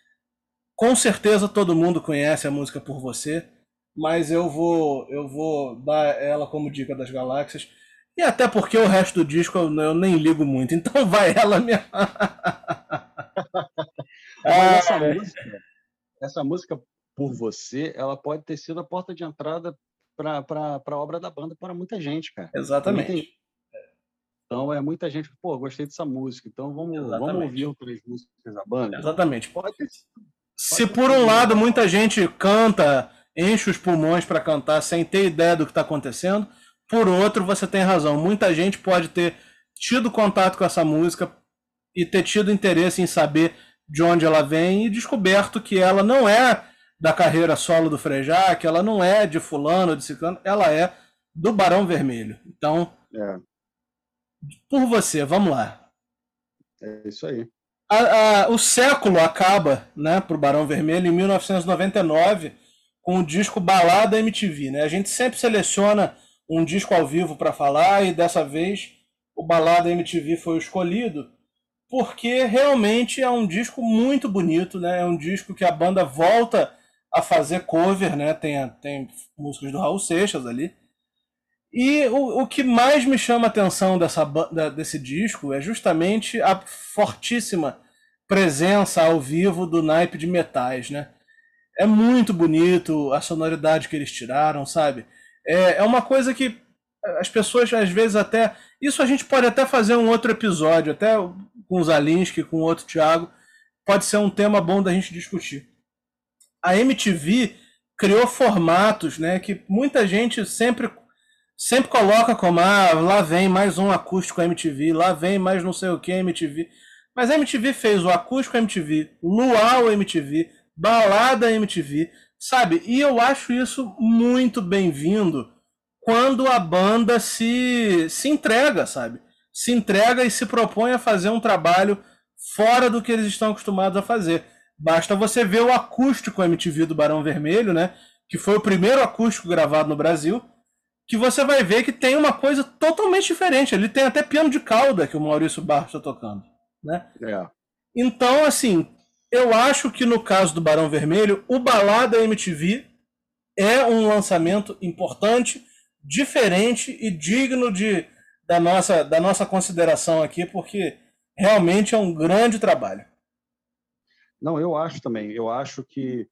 Com certeza todo mundo conhece a música Por Você mas eu vou eu vou dar ela como dica das galáxias. E até porque o resto do disco eu, eu nem ligo muito, então [LAUGHS] vai ela mesmo. essa, ah, música, essa música por você, ela pode ter sido a porta de entrada para a obra da banda para muita gente, cara. Exatamente. Muita, então é muita gente, pô, gostei dessa música, então vamos, vamos ouvir outras músicas da banda. Exatamente. Pode, pode Se por um lado muita gente canta enche os pulmões para cantar sem ter ideia do que está acontecendo. Por outro, você tem razão. Muita gente pode ter tido contato com essa música e ter tido interesse em saber de onde ela vem e descoberto que ela não é da carreira solo do Frejá, que ela não é de fulano, de ciclano, ela é do Barão Vermelho. Então, é. por você, vamos lá. É isso aí. A, a, o século acaba né, para o Barão Vermelho em 1999 com o disco Balada MTV. Né? A gente sempre seleciona um disco ao vivo para falar e dessa vez o Balada MTV foi o escolhido porque realmente é um disco muito bonito, né? É um disco que a banda volta a fazer cover, né? Tem, tem músicas do Raul Seixas ali. E o, o que mais me chama a atenção dessa, desse disco é justamente a fortíssima presença ao vivo do naipe de metais, né? É muito bonito a sonoridade que eles tiraram, sabe? É, é uma coisa que as pessoas às vezes até. Isso a gente pode até fazer um outro episódio, até com o Zalinski, com o outro Thiago. Pode ser um tema bom da gente discutir. A MTV criou formatos né, que muita gente sempre, sempre coloca como ah, lá vem mais um acústico MTV, lá vem mais não sei o que MTV. Mas a MTV fez o acústico MTV, Luau MTV, balada MTV, sabe? E eu acho isso muito bem-vindo quando a banda se, se entrega, sabe? Se entrega e se propõe a fazer um trabalho fora do que eles estão acostumados a fazer. Basta você ver o acústico MTV do Barão Vermelho, né? Que foi o primeiro acústico gravado no Brasil, que você vai ver que tem uma coisa totalmente diferente. Ele tem até piano de cauda que o Maurício Barros está tocando, né? É. Então, assim, eu acho que no caso do Barão Vermelho, o Balada MTV é um lançamento importante, diferente e digno de, da, nossa, da nossa consideração aqui, porque realmente é um grande trabalho. Não, eu acho também. Eu acho que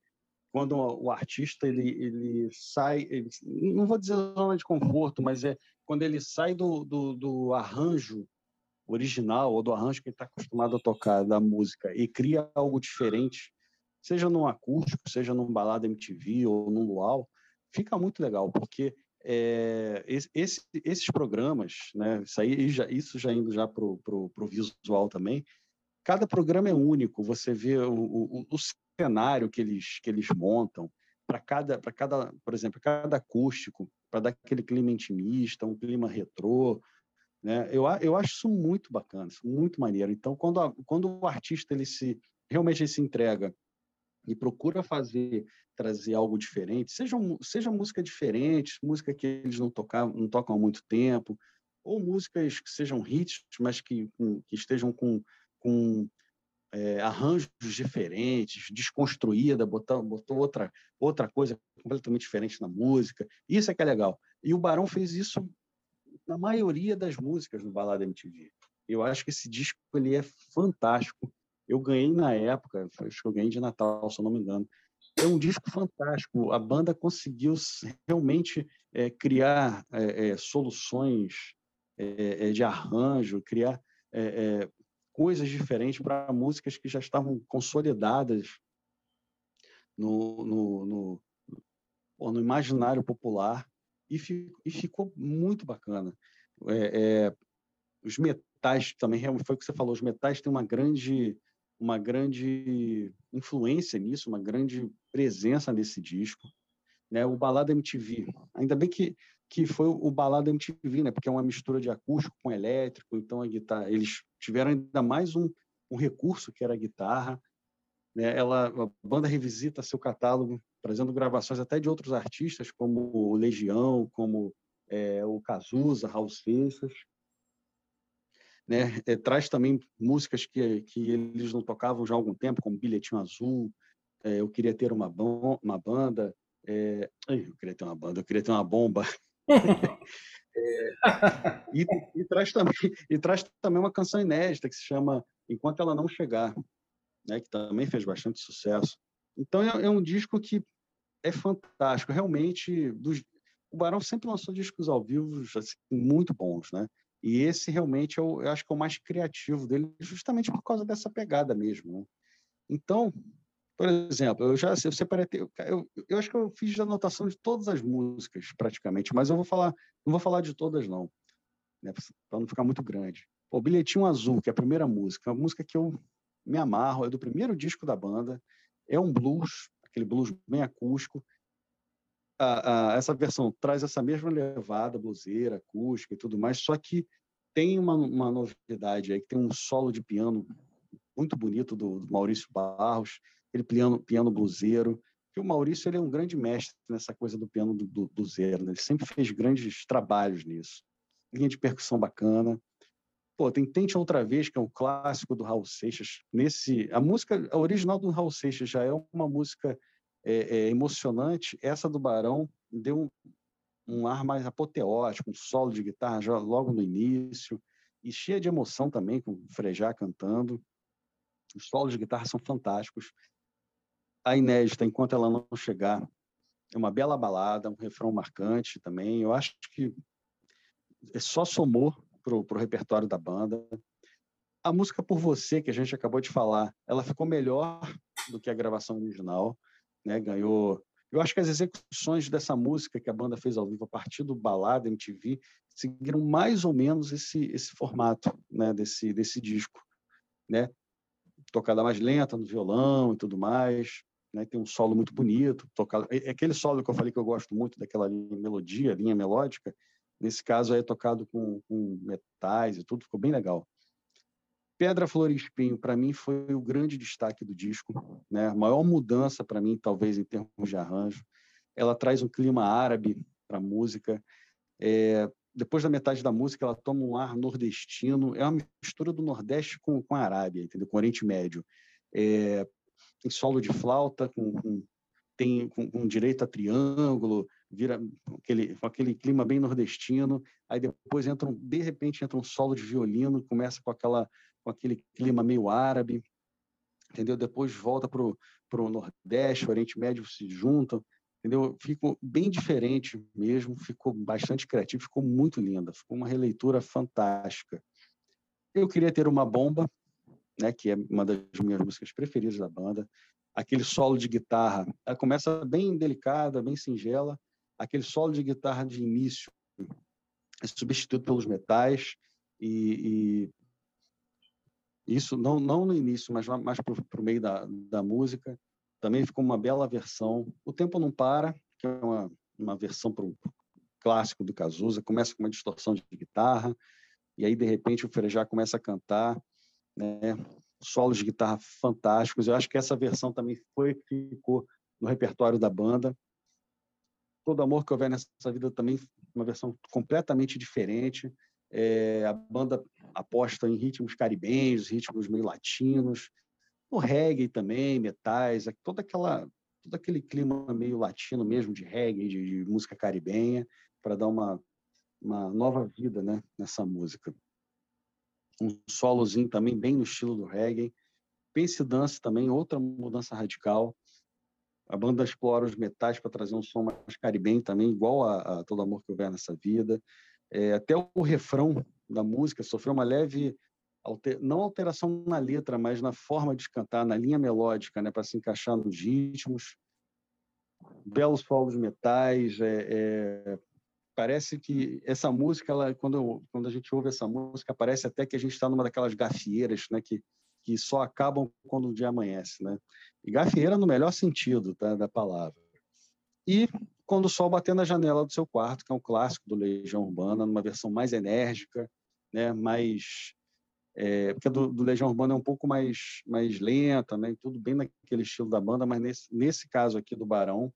quando o artista ele, ele sai, ele, não vou dizer zona de conforto, mas é quando ele sai do, do, do arranjo original ou do arranjo que ele está acostumado a tocar da música e cria algo diferente, seja num acústico, seja num balada MTV ou num luau, fica muito legal, porque é, esse, esses programas, né, isso, aí, isso já indo já para o visual também, cada programa é único, você vê o, o, o, cenário que eles, que eles montam, para cada, para cada, por exemplo, cada acústico, para dar aquele clima intimista, um clima retrô, né? Eu, eu acho isso muito bacana, isso muito maneiro. Então, quando, a, quando o artista ele se realmente ele se entrega e procura fazer, trazer algo diferente, seja, seja música diferente, música que eles não, tocam não tocam há muito tempo, ou músicas que sejam hits, mas que, que estejam com, com é, arranjos diferentes, desconstruída, botou, botou outra, outra coisa completamente diferente na música. Isso é que é legal. E o Barão fez isso na maioria das músicas no Balada MTV. Eu acho que esse disco ele é fantástico. Eu ganhei na época, acho que eu ganhei de Natal, se eu não me engano. É um disco fantástico. A banda conseguiu realmente é, criar é, é, soluções é, é, de arranjo, criar é, coisas diferentes para músicas que já estavam consolidadas no, no, no, no imaginário popuar e, e ficou muito bacana. É, é, os metais também, foi o que você falou, os metais têm uma grande, uma grande influência nisso, uma grande presença nesse disco. Né? O Balada MTV, ainda bem que que foi o balada MTV, né? Porque é uma mistura de acústico com elétrico, então a guitarra, eles tiveram ainda mais um, um recurso que era a guitarra, né? Ela, a banda revisita seu catálogo, trazendo gravações até de outros artistas, como o Legião, como é, o Cazuza, Raul Seixas, né? É, traz também músicas que, que eles não tocavam já há algum tempo, como Bilhetinho Azul, é, Eu Queria Ter Uma, uma Banda, é... eu queria ter uma banda, eu queria ter uma bomba. [LAUGHS] é, e, e, traz também, e traz também uma canção inédita que se chama Enquanto Ela Não Chegar, né, que também fez bastante sucesso. Então é, é um disco que é fantástico, realmente. Dos, o Barão sempre lançou discos ao vivo assim, muito bons, né? E esse realmente eu, eu acho que é o mais criativo dele, justamente por causa dessa pegada mesmo. Né? Então, por exemplo, eu já eu separei, eu, eu, acho que eu fiz anotação de todas as músicas, praticamente, mas eu vou falar, não vou falar de todas, não, né, para não ficar muito grande. O Bilhetinho Azul, que é a primeira música, é uma música que eu me amarro, é do primeiro disco da banda, é um blues, aquele blues bem acústico. A, a, essa versão traz essa mesma levada bluseira, acústica e tudo mais, só que tem uma, uma novidade aí, que tem um solo de piano muito bonito do, do Maurício Barros, aquele piano, piano bluseiro, que o Maurício ele é um grande mestre nessa coisa do piano zero, né? ele sempre fez grandes trabalhos nisso. Linha de percussão bacana. Pô, tem Tente Outra Vez, que é um clássico do Raul Seixas. Nesse, a música a original do Raul Seixas já é uma música é, é, emocionante. Essa do Barão deu um, um ar mais apoteótico, um solo de guitarra já logo no início, e cheia de emoção também, com o Frejá cantando. Os solos de guitarra são fantásticos a inédita, enquanto ela não chegar, é uma bela balada, um refrão marcante também. Eu acho que é só somou para o repertório da banda. A música Por Você, que a gente acabou de falar, ela ficou melhor do que a gravação original, né? ganhou. Eu acho que as execuções dessa música que a banda fez ao vivo a partir do Balada MTV seguiram mais ou menos esse, esse formato né? desse, desse disco. Né? Tocada mais lenta no violão e tudo mais né? Tem um solo muito bonito, tocado. É, é aquele solo que eu falei que eu gosto muito daquela linha, melodia, linha melódica. Nesse caso é tocado com, com metais e tudo, ficou bem legal. Pedra, Flor e Espinho, para mim, foi o grande destaque do disco, né? A maior mudança para mim, talvez, em termos de arranjo. Ela traz um clima árabe para a música. É, depois da metade da música, ela toma um ar nordestino. É uma mistura do Nordeste com, com a Arábia, entendeu? com o Oriente Médio. É, tem solo de flauta, com, com tem com, com, direito a triângulo, vira aquele, aquele clima bem nordestino, aí depois entra, um, de repente entra um solo de violino, começa com aquela com aquele clima meio árabe, entendeu? Depois volta para o Nordeste, o Oriente Médio se juntam, entendeu? Ficou bem diferente mesmo, ficou bastante criativo, ficou muito linda, ficou uma releitura fantástica. Eu queria ter uma bomba, né, que é uma das minhas músicas preferidas da banda. Aquele solo de guitarra, ela começa bem delicada, bem singela. Aquele solo de guitarra de início é substituído pelos metais e, e isso não não no início, mas mais para o meio da, da música. também ficou uma bela versão. O Tempo Não Para, que é uma, uma versão para o clássico do Cazuza, começa com uma distorção de guitarra, e aí, de repente, o Frejá começa a cantar, né? solos de guitarra fantásticos. Eu acho que essa versão também foi ficou no repertório da banda. Todo Amor que Houver Nessa Vida também, uma versão completamente diferente. É, a banda aposta em ritmos caribenhos, ritmos meio latinos, o reggae também, metais, toda aquela, todo aquele clima meio latino mesmo, de reggae, de, de música caribenha, para dar uma, uma nova vida né, nessa música. Um solozinho também bem no estilo do reggae. Pense Dance também, outra mudança radical. A banda explora os metais para trazer um som mais caribenho também, igual a, a Todo Amor que Houver Nessa Vida. É, até o refrão da música sofreu uma leve alter, não alteração na letra, mas na forma de cantar, na linha melódica, né, para se encaixar nos ritmos. Belos solos metais, é, é, parece que essa música, ela, quando, quando a gente ouve essa música, parece até que a gente está numa daquelas gafieiras, né, que, que só acabam quando o dia amanhece, né? E gafieira no melhor sentido tá, da palavra. E quando o sol bater na janela do seu quarto, que é um clássico do Legião Urbana, numa versão mais enérgica, né, mais é, porque do, do, Legião Urbana é um pouco mais mais lenta, né, tudo bem naquele estilo da banda, mas nesse nesse caso aqui do Barão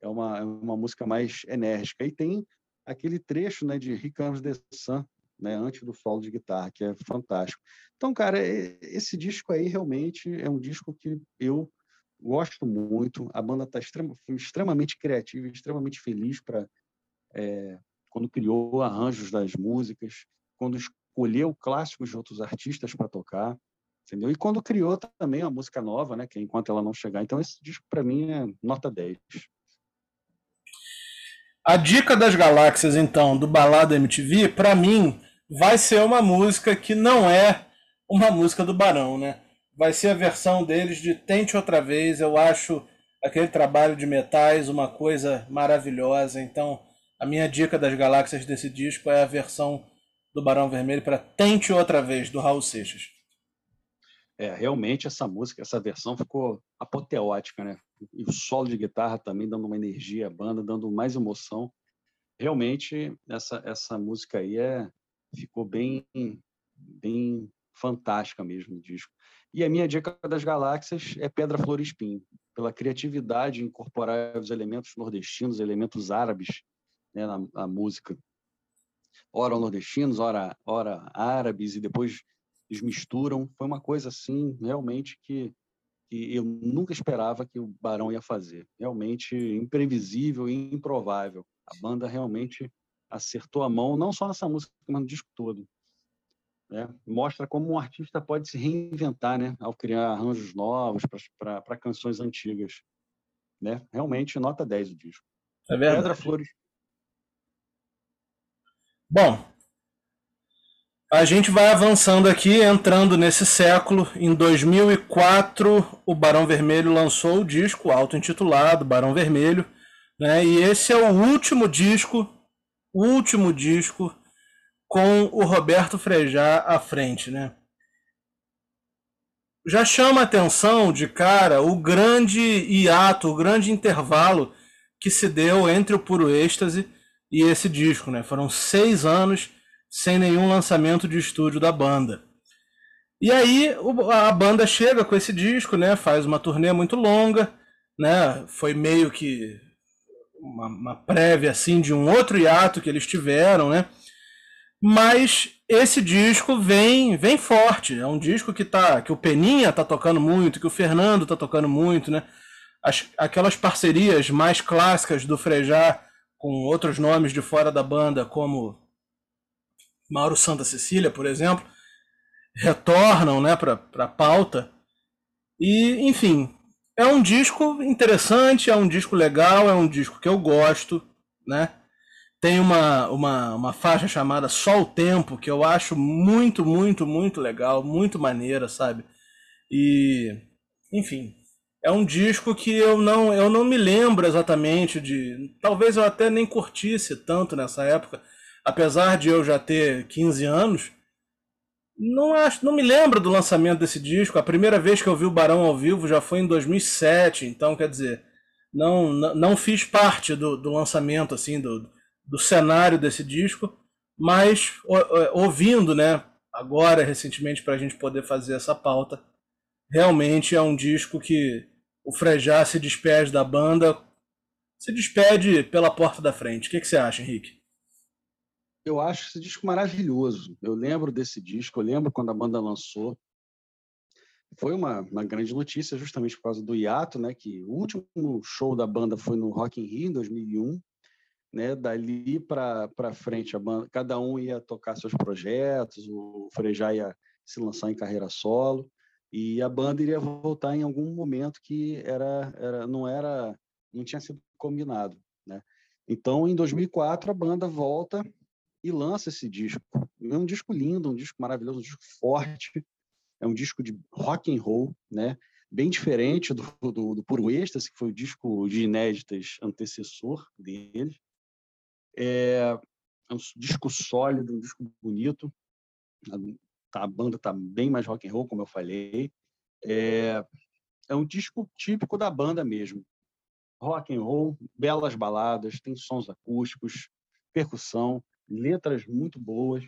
é uma é uma música mais enérgica e tem aquele trecho, né, de Comes the Sun, né, antes do solo de guitarra, que é fantástico. Então, cara, esse disco aí realmente é um disco que eu gosto muito. A banda está extrema, extremamente criativa, extremamente feliz para é, quando criou arranjos das músicas, quando escolheu clássicos de outros artistas para tocar, entendeu? E quando criou também a música nova, né? Que é enquanto ela não chegar. Então esse disco para mim é nota 10. A dica das galáxias, então, do Balada MTV, para mim, vai ser uma música que não é uma música do Barão, né? vai ser a versão deles de Tente Outra Vez. Eu acho aquele trabalho de metais uma coisa maravilhosa. Então, a minha dica das galáxias desse disco é a versão do Barão Vermelho para Tente Outra Vez, do Raul Seixas. É, realmente essa música, essa versão ficou apoteótica, né? E o solo de guitarra também dando uma energia à banda, dando mais emoção. Realmente essa essa música aí é ficou bem bem fantástica mesmo o disco. E a minha dica das galáxias é Pedra Flor Espinho, pela criatividade incorporar os elementos nordestinos, elementos árabes né, na, na, música. Ora nordestinos, ora, ora árabes, e depois eles misturam. Foi uma coisa assim, realmente, que, que eu nunca esperava que o Barão ia fazer. Realmente imprevisível e improvável. A banda realmente acertou a mão, não só nessa música, mas no disco todo. Né? Mostra como um artista pode se reinventar né? ao criar arranjos novos para canções antigas. Né? Realmente, nota 10 o disco. É verdade. Pedra Flores. Bom, a gente vai avançando aqui, entrando nesse século. Em 2004, o Barão Vermelho lançou o disco auto-intitulado Barão Vermelho. Né? E esse é o último disco, último disco com o Roberto Frejá à frente, né? Já chama atenção de cara o grande hiato, o grande intervalo que se deu entre o Puro Êxtase e esse disco, né? Foram seis anos sem nenhum lançamento de estúdio da banda. E aí a banda chega com esse disco, né? Faz uma turnê muito longa, né? Foi meio que uma, uma prévia assim de um outro hiato que eles tiveram, né? Mas esse disco vem vem forte. É um disco que tá que o Peninha tá tocando muito, que o Fernando tá tocando muito, né? As, aquelas parcerias mais clássicas do Frejá com outros nomes de fora da banda, como Mauro Santa Cecília, por exemplo, retornam né, para a pauta. E, enfim, é um disco interessante, é um disco legal, é um disco que eu gosto, né? Tem uma, uma, uma faixa chamada Só o Tempo, que eu acho muito, muito, muito legal, muito maneira, sabe? E, enfim, é um disco que eu não, eu não me lembro exatamente de. Talvez eu até nem curtisse tanto nessa época, apesar de eu já ter 15 anos. Não acho, não me lembro do lançamento desse disco. A primeira vez que eu vi o Barão ao vivo já foi em 2007, então quer dizer, não não, fiz parte do, do lançamento assim do, do cenário desse disco, mas ouvindo, né, agora recentemente para a gente poder fazer essa pauta, realmente é um disco que o Frejá se despede da banda, se despede pela porta da frente. O que, que você acha, Henrique? Eu acho esse disco maravilhoso. Eu lembro desse disco, eu lembro quando a banda lançou. Foi uma, uma grande notícia, justamente por causa do hiato, né? Que o último show da banda foi no Rock in Rio, em 2001. Né? Dali para frente, a banda, cada um ia tocar seus projetos, o Frejá ia se lançar em carreira solo e a banda iria voltar em algum momento que era, era não era não tinha sido combinado, né? Então, em 2004 a banda volta e lança esse disco. É um disco lindo, um disco maravilhoso, um disco forte. É um disco de rock and roll, né? Bem diferente do, do, do Puro Êxtase, que foi o disco de inéditas antecessor dele. É, é um disco sólido, um disco bonito. A, a banda está bem mais rock and roll, como eu falei. É, é um disco típico da banda mesmo. Rock and roll, belas baladas, tem sons acústicos, percussão, letras muito boas.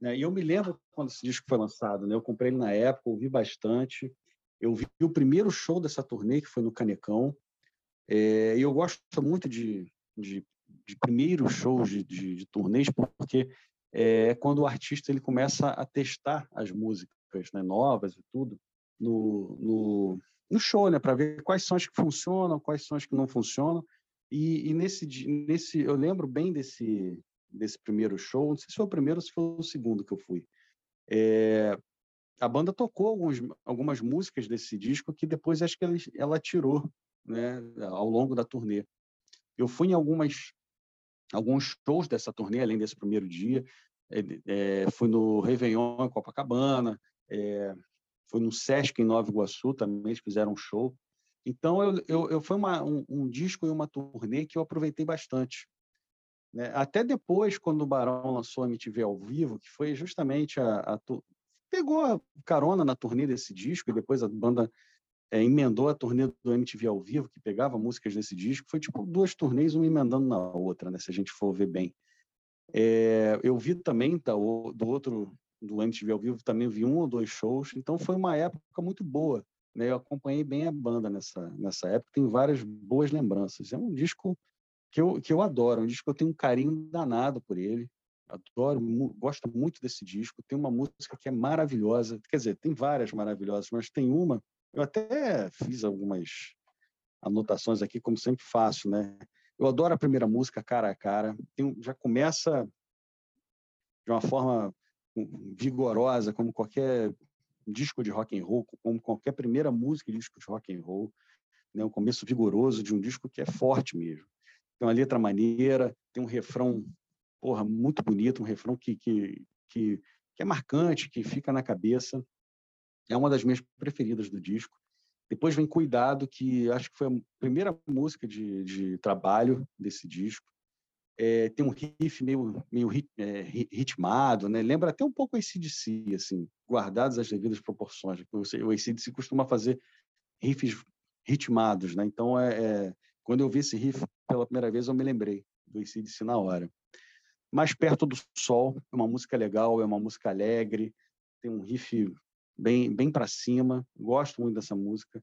Né? E eu me lembro quando esse disco foi lançado, né? eu comprei ele na época, ouvi bastante. Eu vi o primeiro show dessa turnê, que foi no Canecão. É, e eu gosto muito de, de, de primeiros shows de, de, de turnês, porque é quando o artista ele começa a testar as músicas né, novas e tudo no, no, no show, né, para ver quais são as que funcionam, quais são as que não funcionam. E, e, nesse, nesse, eu lembro bem desse, desse primeiro show, não sei se foi o primeiro ou se foi o segundo que eu fui. É, a banda tocou alguns, algumas músicas desse disco que depois acho que ela, ela tirou né, ao longo da turnê. Eu fui em algumas alguns shows dessa turnê, além desse primeiro dia. É, fui no Réveillon em Copacabana, é, fui no Sesc em Nova Iguaçu também, eles fizeram um show. Então, eu, eu, eu foi uma, um, um, disco e uma turnê que eu aproveitei bastante. Né? Até depois, quando o Barão lançou a MTV ao vivo, que foi justamente a, a pegou a carona na turnê desse disco, e depois a banda é, emendou a turnê do MTV ao vivo, que pegava músicas desse disco. Foi tipo duas turnês, uma emendando na outra, né? se a gente for ver bem. É, eu vi também tá, o, do outro, do MTV ao vivo, também vi um ou dois shows, então foi uma época muito boa. Né? Eu acompanhei bem a banda nessa, nessa época, tenho várias boas lembranças. É um disco que eu, que eu adoro, um disco que eu tenho um carinho danado por ele. Adoro, gosto muito desse disco. Tem uma música que é maravilhosa, quer dizer, tem várias maravilhosas, mas tem uma, eu até fiz algumas anotações aqui, como sempre faço, né? Eu adoro a primeira música, Cara a Cara. Tem, já começa de uma forma vigorosa, como qualquer disco de rock and roll, como qualquer primeira música de disco de rock and roll, né? Um começo vigoroso de um disco que é forte mesmo. Tem uma letra maneira, tem um refrão, porra, muito bonito, um refrão que, que, que, que é marcante, que fica na cabeça. É uma das minhas preferidas do disco. Depois vem Cuidado, que acho que foi a primeira música de, de trabalho desse disco. É, tem um riff meio, meio rit, é, ritmado, né? lembra até um pouco o ACDC, assim, guardados as devidas proporções. O ACDC costuma fazer riffs ritmados, né? então é, é, quando eu vi esse riff pela primeira vez, eu me lembrei do ACDC na hora. Mais Perto do Sol, é uma música legal, é uma música alegre, tem um riff bem, bem para cima. Gosto muito dessa música.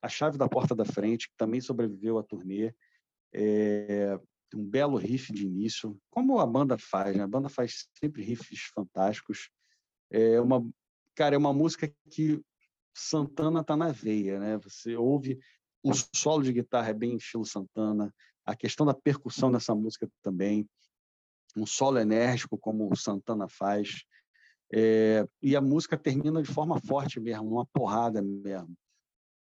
A Chave da Porta da Frente, que também sobreviveu à turnê. É, um belo riff de início, como a banda faz, né? A banda faz sempre riffs fantásticos. É uma, cara, é uma música que Santana tá na veia, né? Você ouve o solo de guitarra é bem estilo Santana, a questão da percussão nessa música também, um solo enérgico como o Santana faz. É, e a música termina de forma forte mesmo, uma porrada mesmo.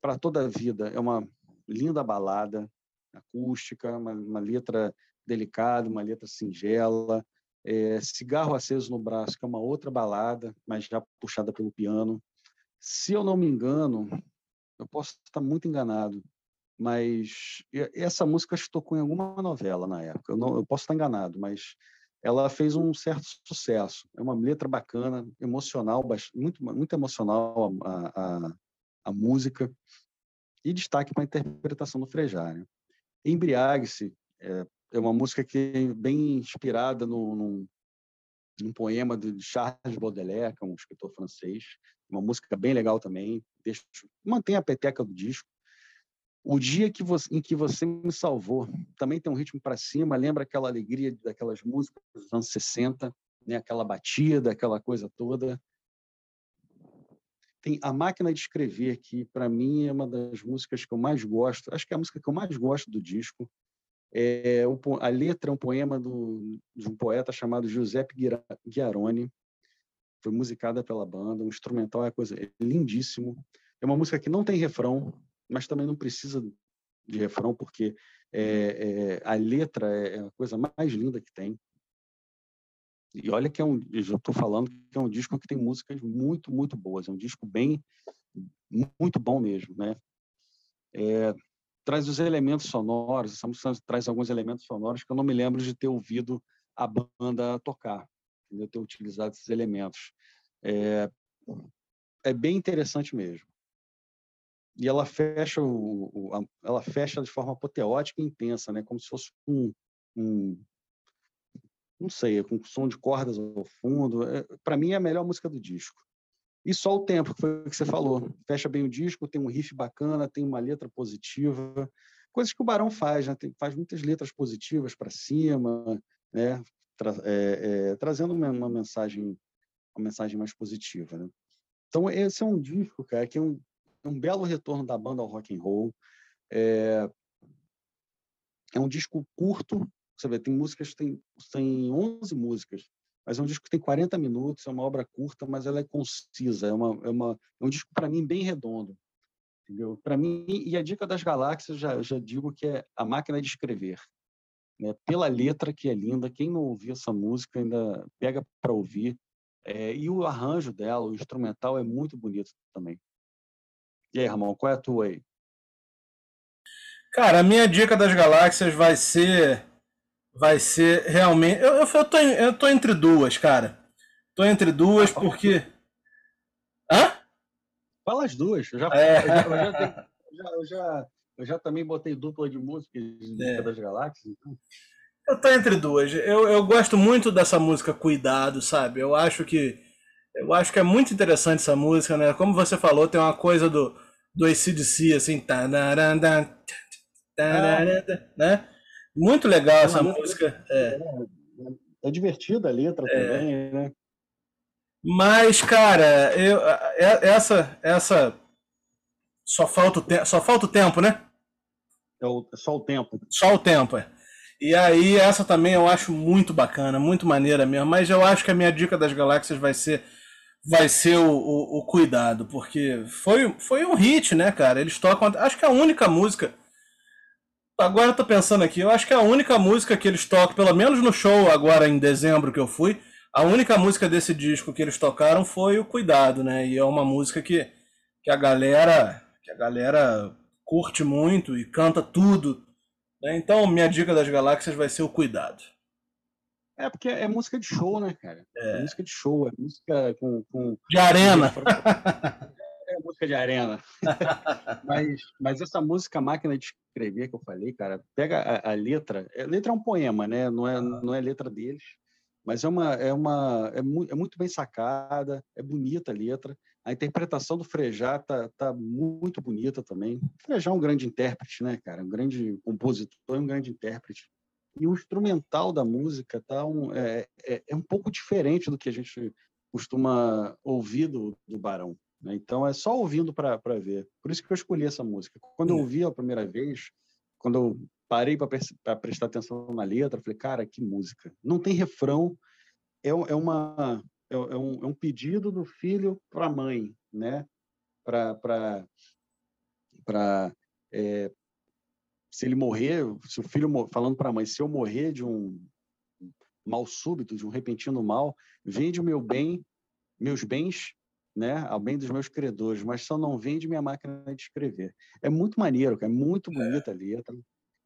Para toda a vida. É uma linda balada acústica, uma, uma letra delicada, uma letra singela. É, Cigarro Aceso no Braço, que é uma outra balada, mas já puxada pelo piano. Se eu não me engano, eu posso estar muito enganado, mas essa música tocou em alguma novela na época. Eu, não, eu posso estar enganado, mas ela fez um certo sucesso. É uma letra bacana, emocional, muito, muito emocional a, a, a música, e destaque para a interpretação do Frejá. Né? Embriague-se é, é, uma música que é bem inspirada no, num, num poema de Charles Baudelaire, que é um escritor francês, uma música bem legal também, deixa, mantém a peteca do disco, o dia que você, em que você me salvou também tem um ritmo para cima, lembra aquela alegria daquelas músicas dos anos 60, né? aquela batida, aquela coisa toda. Tem a máquina de escrever, que para mim é uma das músicas que eu mais gosto, acho que é a música que eu mais gosto do disco. É, a letra é um poema do, de um poeta chamado Giuseppe Ghiaroni, foi musicada pela banda, o instrumental é coisa é lindíssimo. É uma música que não tem refrão, mas também não precisa de refrão, porque é, é, a letra é, é a coisa mais linda que tem. E olha que é um, eu estou falando que é um disco que tem músicas muito, muito boas. É um disco bem, muito bom mesmo, né? É, traz os elementos sonoros, essa música traz alguns elementos sonoros que eu não me lembro de ter ouvido a banda tocar, de ter utilizado esses elementos. É, é bem interessante mesmo e ela fecha o, o a, ela fecha de forma apoteótica e intensa, né? Como se fosse um, um não sei, com som de cordas ao fundo. É, Para mim é a melhor música do disco. E só o tempo, que foi o que você falou. Fecha bem o disco, tem um riff bacana, tem uma letra positiva, coisas que o Barão faz, né? Tem, faz muitas letras positivas para cima, né? Tra, é, é, trazendo uma, uma, mensagem uma mensagem mais positiva, né? Então esse é um disco, cara, que é um, um belo retorno da banda ao rock and roll. É, é um disco curto, você vê, tem músicas, tem, tem 11 músicas, mas é um disco que tem 40 minutos, é uma obra curta, mas ela é concisa, é, uma, é, uma, é um disco, para mim, bem redondo. Para mim, e a Dica das Galáxias, já, já digo que é a máquina de escrever. Né? Pela letra, que é linda, quem não ouviu essa música ainda pega para ouvir. É, e o arranjo dela, o instrumental, é muito bonito também. E aí, Ramon, qual é a tua aí? Cara, a minha dica das galáxias vai ser. Vai ser realmente. Eu, eu, eu, tô, eu tô entre duas, cara. Tô entre duas ah, porque. Hã? Fala as duas. Eu já, é. eu, já, eu, já, eu, já, eu já também botei dupla de música é. das galáxias. Então... Eu tô entre duas. Eu, eu gosto muito dessa música Cuidado, sabe? Eu acho que. Eu acho que é muito interessante essa música, né? Como você falou, tem uma coisa do do ACDC, assim, tararanda, tararanda, né? Muito legal essa música. É. é divertida a letra é. também, né? Mas, cara, eu, essa, essa só falta o tempo, só falta o tempo, né? É o, só o tempo. Só o tempo, é. E aí essa também eu acho muito bacana, muito maneira mesmo. Mas eu acho que a minha dica das galáxias vai ser vai ser o, o, o, cuidado, porque foi, foi um hit, né, cara? Eles tocam. Acho que é a única música. Agora eu tô pensando aqui, eu acho que é a única música que eles tocam, pelo menos no show agora em dezembro que eu fui, a única música desse disco que eles tocaram foi o Cuidado, né? E é uma música que, que a galera que a galera curte muito e canta tudo. Né? Então, minha dica das galáxias vai ser o Cuidado. É porque é música de show, né, cara? É, é música de show, é música com. com de arena! É música de arena. [LAUGHS] mas, mas essa música Máquina de Escrever que eu falei, cara, pega a, a letra. A letra é um poema, né? Não é, não é letra deles. Mas é uma, é uma é, mu é muito bem sacada, é bonita a letra. A interpretação do Frejá tá, tá muito bonita também. O Frejá é um grande intérprete, né, cara? Um grande compositor e um grande intérprete e o instrumental da música tá um, é, é, é, um pouco diferente do que a gente costuma ouvir do, do Barão. Né? Então é só ouvindo para ver. Por isso que eu escolhi essa música. Quando eu ouvi a primeira vez, quando eu parei para prestar atenção na letra, falei, cara, que música. Não tem refrão, é, é, uma, é, é um, é um pedido do filho para a mãe, né? Para é, se ele morrer, se o filho falando para a mãe, se eu morrer de um mal súbito, de um repentino mal, vende o meu bem, meus bens, né, ao bem dos meus credores, mas só não vende minha máquina de escrever. É muito maneiro, é muito bonita a letra,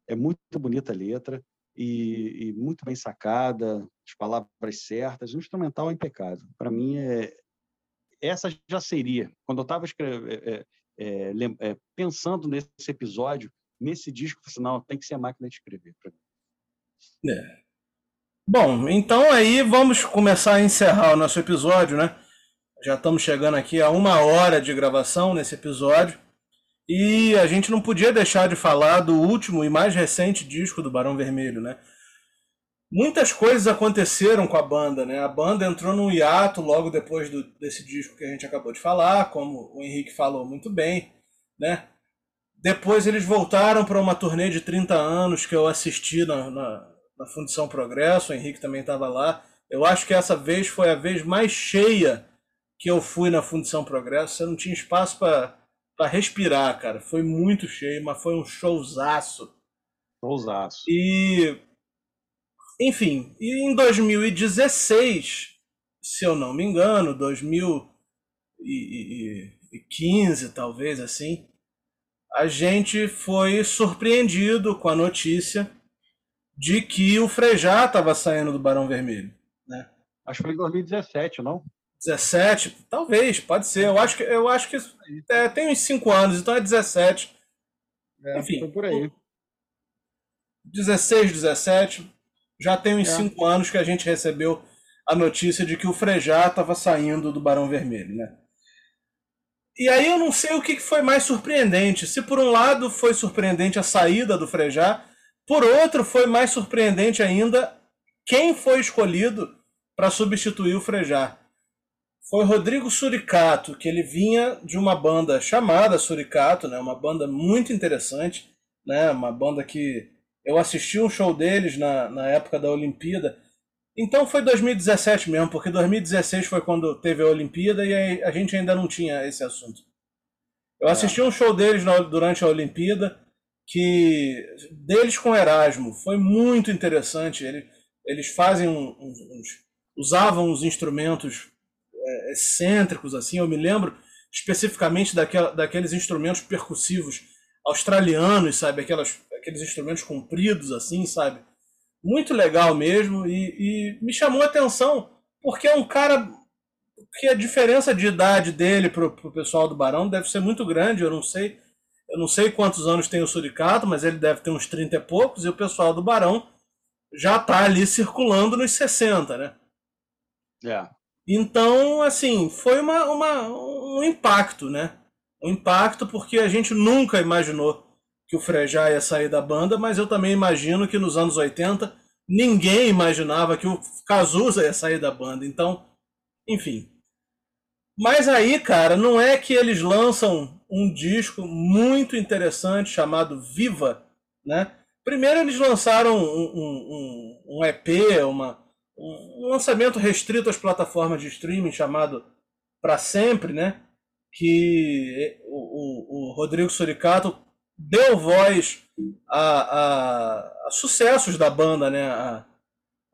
é muito bonita a letra. E, e, muito bem sacada, as palavras certas, o instrumental é impecável. Para mim, é, essa já seria, quando eu estava é, é, pensando nesse episódio, nesse disco, final, tem que ser a máquina de escrever. É. Bom, então aí vamos começar a encerrar o nosso episódio, né? Já estamos chegando aqui a uma hora de gravação nesse episódio. E a gente não podia deixar de falar do último e mais recente disco do Barão Vermelho, né? Muitas coisas aconteceram com a banda, né? A banda entrou num hiato logo depois do, desse disco que a gente acabou de falar, como o Henrique falou muito bem, né? Depois eles voltaram para uma turnê de 30 anos que eu assisti na, na, na Fundição Progresso, o Henrique também estava lá. Eu acho que essa vez foi a vez mais cheia que eu fui na Fundição Progresso. Você não tinha espaço para para respirar, cara. Foi muito cheio, mas foi um showzaço. Showzaço. E. Enfim, e em 2016, se eu não me engano, 2015, talvez assim, a gente foi surpreendido com a notícia de que o Frejá estava saindo do Barão Vermelho. Né? Acho que foi em 2017, não? 17, talvez, pode ser. Eu acho que, eu acho que é, tem uns 5 anos, então é 17. É, Enfim, por aí. 16, 17. Já tem uns 5 é. anos que a gente recebeu a notícia de que o Frejá estava saindo do Barão Vermelho, né? E aí eu não sei o que foi mais surpreendente. Se por um lado foi surpreendente a saída do Frejá, por outro foi mais surpreendente ainda quem foi escolhido para substituir o Frejá foi Rodrigo Suricato, que ele vinha de uma banda chamada Suricato, né, uma banda muito interessante, né, uma banda que eu assisti um show deles na, na época da Olimpíada. Então foi 2017 mesmo, porque 2016 foi quando teve a Olimpíada e a gente ainda não tinha esse assunto. Eu é. assisti um show deles na, durante a Olimpíada, que deles com Erasmo, foi muito interessante. Eles, eles fazem uns, uns usavam os instrumentos é, excêntricos, assim. Eu me lembro especificamente daquela, daqueles instrumentos percussivos australianos, sabe? Aquelas, aqueles instrumentos compridos, assim, sabe? Muito legal mesmo. E, e me chamou a atenção porque é um cara que a diferença de idade dele pro, pro pessoal do Barão deve ser muito grande. Eu não sei. Eu não sei quantos anos tem o Suricato, mas ele deve ter uns 30 e poucos, e o pessoal do Barão já tá ali circulando nos 60, né? É. Então, assim, foi uma, uma, um impacto, né? Um impacto porque a gente nunca imaginou que o Frejá ia sair da banda, mas eu também imagino que nos anos 80 ninguém imaginava que o Cazuza ia sair da banda. Então, enfim. Mas aí, cara, não é que eles lançam um disco muito interessante chamado Viva, né? Primeiro eles lançaram um, um, um, um EP, uma, um lançamento restrito às plataformas de streaming chamado Para Sempre, né? Que o, o, o Rodrigo Suricato deu voz a, a, a, sucessos da banda, né? A,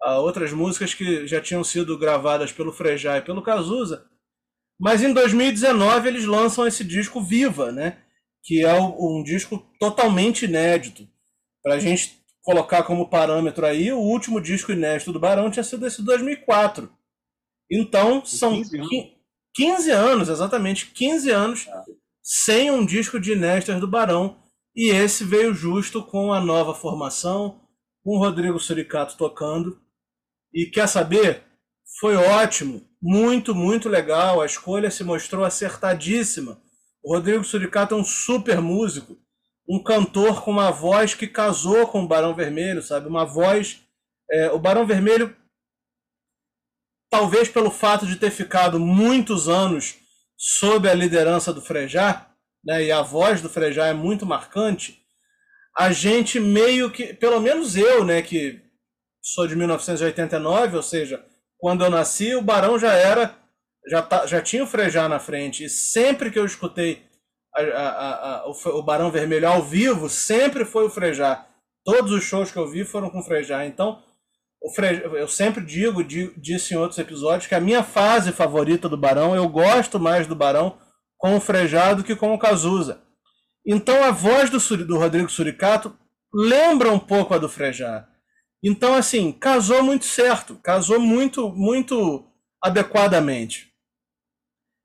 a outras músicas que já tinham sido gravadas pelo Frejá e pelo Cazuza. Mas em 2019 eles lançam esse disco Viva, né? Que é um disco totalmente inédito. Para a gente colocar como parâmetro aí, o último disco inédito do Barão tinha sido esse 2004. Então, são 15 anos. 15 anos, exatamente, 15 anos ah. sem um disco de inéditas do Barão. E esse veio justo com a nova formação, com o Rodrigo Suricato tocando. E quer saber? Foi ótimo, muito, muito legal. A escolha se mostrou acertadíssima. O Rodrigo Suricato é um super músico um cantor com uma voz que casou com o Barão Vermelho, sabe? Uma voz. É, o Barão Vermelho, talvez pelo fato de ter ficado muitos anos sob a liderança do Frejá, né? E a voz do Frejá é muito marcante. A gente meio que, pelo menos eu, né, que sou de 1989, ou seja, quando eu nasci, o Barão já era, já, tá, já tinha o Frejá na frente. E sempre que eu escutei a, a, a, o, Barão Vermelho ao vivo sempre foi o Frejá. Todos os shows que eu vi foram com o Frejá. Então, o Frejá, eu sempre digo, disse em outros episódios, que a minha fase favorita do Barão, eu gosto mais do Barão com o Frejá do que com o Cazuza. Então, a voz do, do Rodrigo Suricato lembra um pouco a do Frejá. Então, assim, casou muito certo, casou muito, muito adequadamente.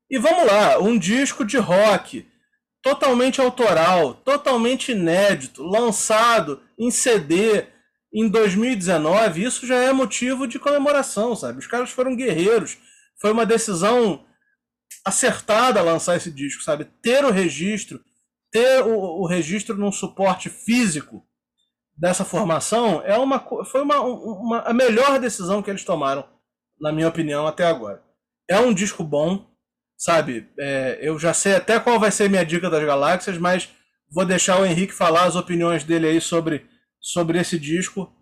E vamos lá, um disco de rock totalmente autoral, totalmente inédito, lançado em CD em 2019, isso já é motivo de comemoração, sabe? Os caras foram guerreiros. Foi uma decisão acertada lançar esse disco, sabe? Ter o registro, ter o, o registro num suporte físico dessa formação é uma, foi uma, uma, a melhor decisão que eles tomaram, na minha opinião, até agora. É um disco bom, sabe? É, eu já sei até qual vai ser minha dica das galáxias, mas vou deixar o Henrique falar as opiniões dele aí sobre, sobre esse disco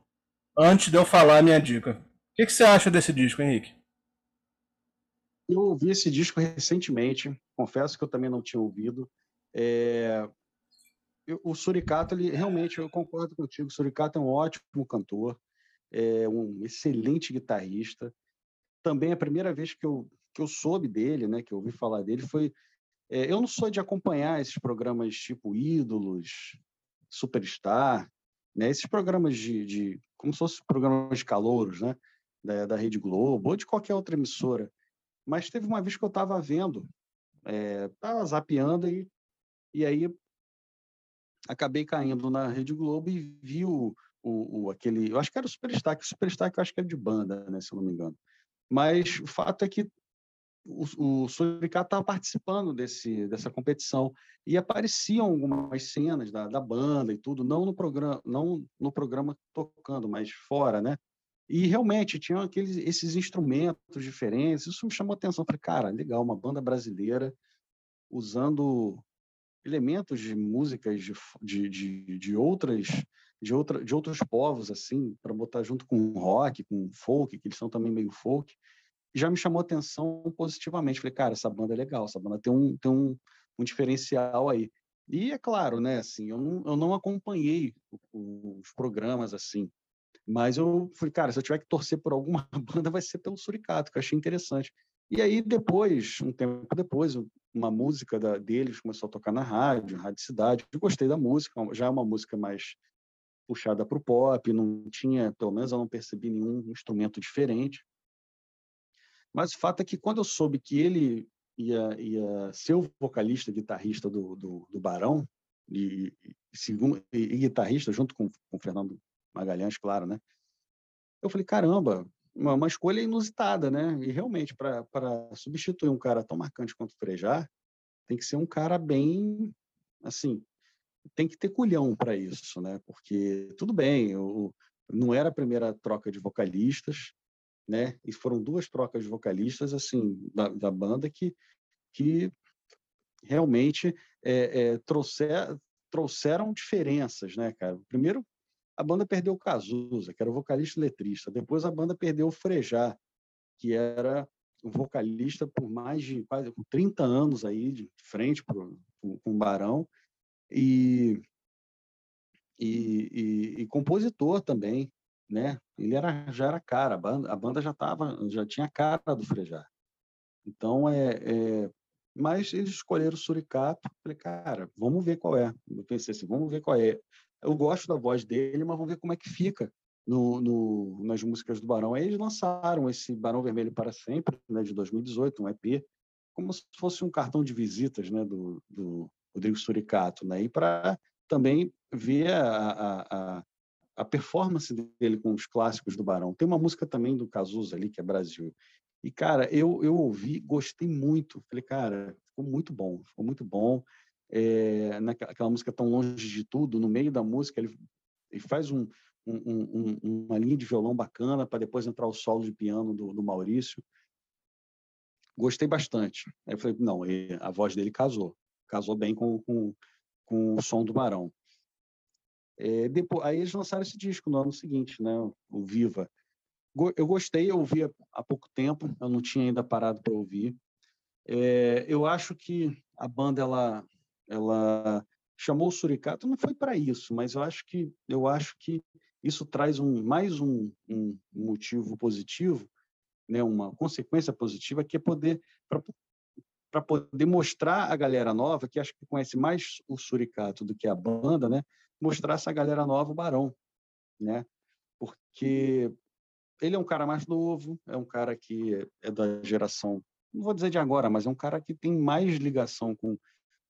antes de eu falar a minha dica. O que, que você acha desse disco, Henrique? Eu ouvi esse disco recentemente, confesso que eu também não tinha ouvido. É... O Suricato, ele realmente, eu concordo contigo, o Suricato é um ótimo cantor, é um excelente guitarrista. Também é a primeira vez que eu que eu soube dele, né, que eu ouvi falar dele, foi. É, eu não sou de acompanhar esses programas tipo Ídolos, Superstar, né, esses programas de, de como se fossem programas de calouros, né, da, da Rede Globo ou de qualquer outra emissora. Mas teve uma vez que eu estava vendo, estava é, zapeando e, e aí acabei caindo na Rede Globo e vi o, o, o, aquele, eu acho que era o Superstar, que o Superstar eu acho que era de banda, né, se eu não me engano. Mas o fato é que o, o Suricato estava participando desse, dessa competição e apareciam algumas cenas da, da banda e tudo, não no programa, não no programa tocando, mas fora, né? E realmente tinham aqueles esses instrumentos diferentes. Isso me chamou a atenção. Falei, cara, legal, uma banda brasileira usando elementos de músicas de, de, de, de outras de, outra, de outros povos assim para botar junto com rock, com folk, que eles são também meio folk já me chamou atenção positivamente. Falei, cara, essa banda é legal, essa banda tem um, tem um, um diferencial aí. E é claro, né, assim, eu não, eu não acompanhei os programas assim, mas eu falei, cara, se eu tiver que torcer por alguma [LAUGHS] banda, vai ser pelo Suricato, que eu achei interessante. E aí, depois, um tempo depois, uma música da, deles começou a tocar na rádio, Rádio Cidade. Eu gostei da música, já é uma música mais puxada para o pop, não tinha, pelo menos eu não percebi nenhum instrumento diferente. Mas o fato é que quando eu soube que ele ia, ia ser o vocalista, guitarrista do, do, do Barão, e, segundo, e, e, guitarrista junto com, com o Fernando Magalhães, claro, né? Eu falei, caramba, uma, uma escolha inusitada, né? E realmente, para substituir um cara tão marcante quanto o Frejá, tem que ser um cara bem, assim, tem que ter culhão para isso, né? Porque, tudo bem, eu, não era a primeira troca de vocalistas, né? E foram duas trocas de vocalistas assim da, da banda que que realmente é, é, trouxer, trouxeram diferenças, né, cara? Primeiro, a banda perdeu o Cazuza, que era o vocalista letrista. Depois, a banda perdeu o Frejá, que era o vocalista por mais de quase 30 anos aí de frente pro, com o Barão e, e, e, e compositor também, né? Ele era já era cara, a banda, a banda já tava, já tinha cara do Frejá. Então é, é, mas eles escolheram o Suricato. Falei, cara, vamos ver qual é. Eu pensei assim, vamos ver qual é. Eu gosto da voz dele, mas vamos ver como é que fica no, no, nas músicas do Barão. Aí eles lançaram esse Barão Vermelho para Sempre, né, de 2018, um EP, como se fosse um cartão de visitas né, do, do Rodrigo Suricato. Né, e para também ver a, a, a, a performance dele com os clássicos do Barão. Tem uma música também do Cazuza ali, que é Brasil. E, cara, eu, eu ouvi, gostei muito. Falei, cara, ficou muito bom, ficou muito bom. É, naquela música Tão Longe de Tudo, no meio da música, ele, ele faz um, um, um, uma linha de violão bacana para depois entrar o solo de piano do, do Maurício. Gostei bastante. Aí eu falei, não, a voz dele casou. Casou bem com, com, com o som do Barão. É, depois, aí eles lançaram esse disco no ano seguinte, né? O Viva. Eu gostei, eu ouvi há pouco tempo, eu não tinha ainda parado para ouvir. É, eu acho que a banda ela, ela chamou o Suricato, não foi para isso, mas eu acho que eu acho que isso traz um mais um, um motivo positivo, né? Uma consequência positiva que é poder para poder mostrar a galera nova que acho que conhece mais o Suricato do que a banda, né? Mostrar essa galera nova o Barão, né? porque ele é um cara mais novo, é um cara que é da geração, não vou dizer de agora, mas é um cara que tem mais ligação com,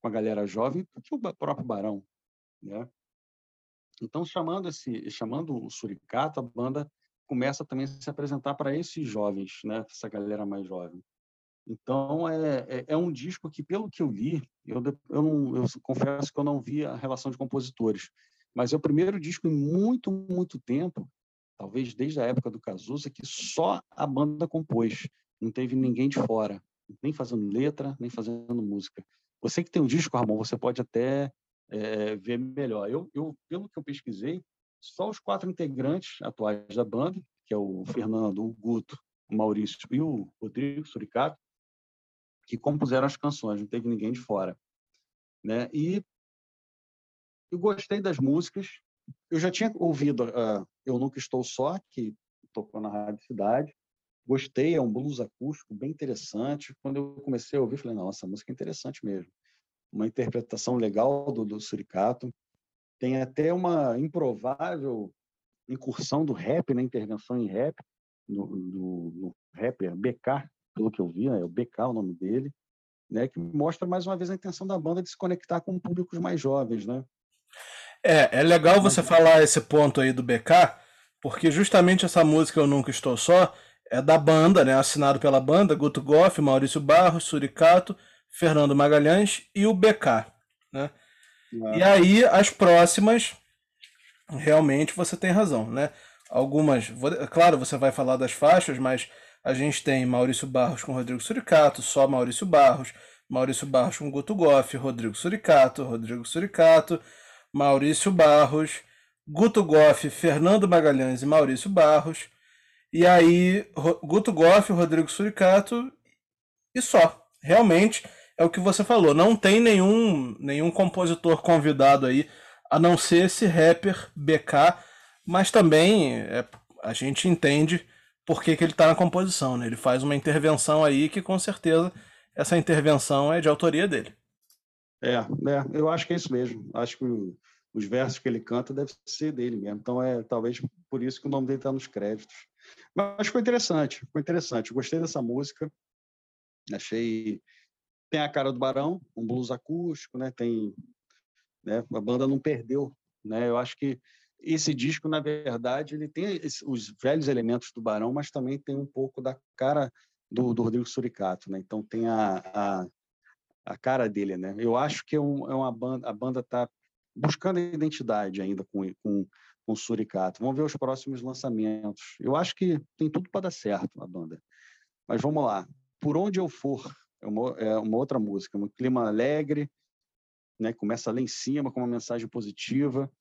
com a galera jovem do que o próprio Barão, né? Então, chamando esse, chamando o Suricato, a banda começa também a se apresentar para esses jovens, né? Essa galera mais jovem. Então, é, é, é, um disco que, pelo que eu li, eu, eu, não, eu confesso que eu não vi a relação de compositores, mas é o primeiro disco em muito, muito tempo, talvez desde a época do Cazuza, que só a banda compôs. Não teve ninguém de fora, nem fazendo letra, nem fazendo música. Você que tem um disco, Ramon, você pode até é, ver melhor. Eu, eu, pelo que eu pesquisei, só os quatro integrantes atuais da banda, que é o Fernando, o Guto, o Maurício e o Rodrigo Suricato, que compuseram as canções, não teve ninguém de fora. Né? E eu gostei das músicas. Eu já tinha ouvido uh, Eu Nunca Estou Só, que tocou na Rádio Cidade. Gostei, é um blues acústico bem interessante. Quando eu comecei a ouvir, falei, nossa, música é interessante mesmo. Uma interpretação legal do, do Suricato. Tem até uma improvável incursão do rap, né? intervenção em rap, no, no rapper BK, pelo que eu vi, né, é o BK o nome dele, né, que mostra mais uma vez a intenção da banda de se conectar com públicos mais jovens, né? É, é legal você falar esse ponto aí do BK, porque justamente essa música Eu Nunca Estou Só é da banda, né, assinado pela banda, Guto Goff, Maurício Barros, Suricato, Fernando Magalhães e o BK, né? Ah. E aí as próximas realmente você tem razão, né? Algumas, claro, você vai falar das faixas, mas a gente tem Maurício Barros com Rodrigo Suricato, só Maurício Barros, Maurício Barros com Guto Goff, Rodrigo Suricato, Rodrigo Suricato, Maurício Barros, Guto Goff, Fernando Magalhães e Maurício Barros. E aí, Guto Goff, Rodrigo Suricato e só. Realmente é o que você falou. Não tem nenhum, nenhum compositor convidado aí, a não ser esse rapper BK, mas também é, a gente entende por que, que ele está na composição. Né? Ele faz uma intervenção aí que, com certeza, essa intervenção é de autoria dele. É, é eu acho que é isso mesmo. Acho que os versos que ele canta devem ser dele mesmo. Então, é talvez por isso que o nome dele está nos créditos. Mas ficou interessante, ficou interessante. gostei dessa música. Achei. Tem a cara do Barão, um blues acústico, né? Tem. Né? A banda não perdeu. Né? Eu acho que esse disco, na verdade, ele tem os velhos elementos do Barão, mas também tem um pouco da cara do, do Rodrigo Suricato, né? Então tem a, a, a, cara dele, né? Eu acho que é, um, é uma banda, a banda está buscando a identidade ainda com, com, com o Suricato. Vamos ver os próximos lançamentos. Eu acho que tem tudo para dar certo a banda. Mas vamos lá. Por onde eu for é uma, é uma outra música, um clima alegre, né? Começa lá em cima com uma mensagem positiva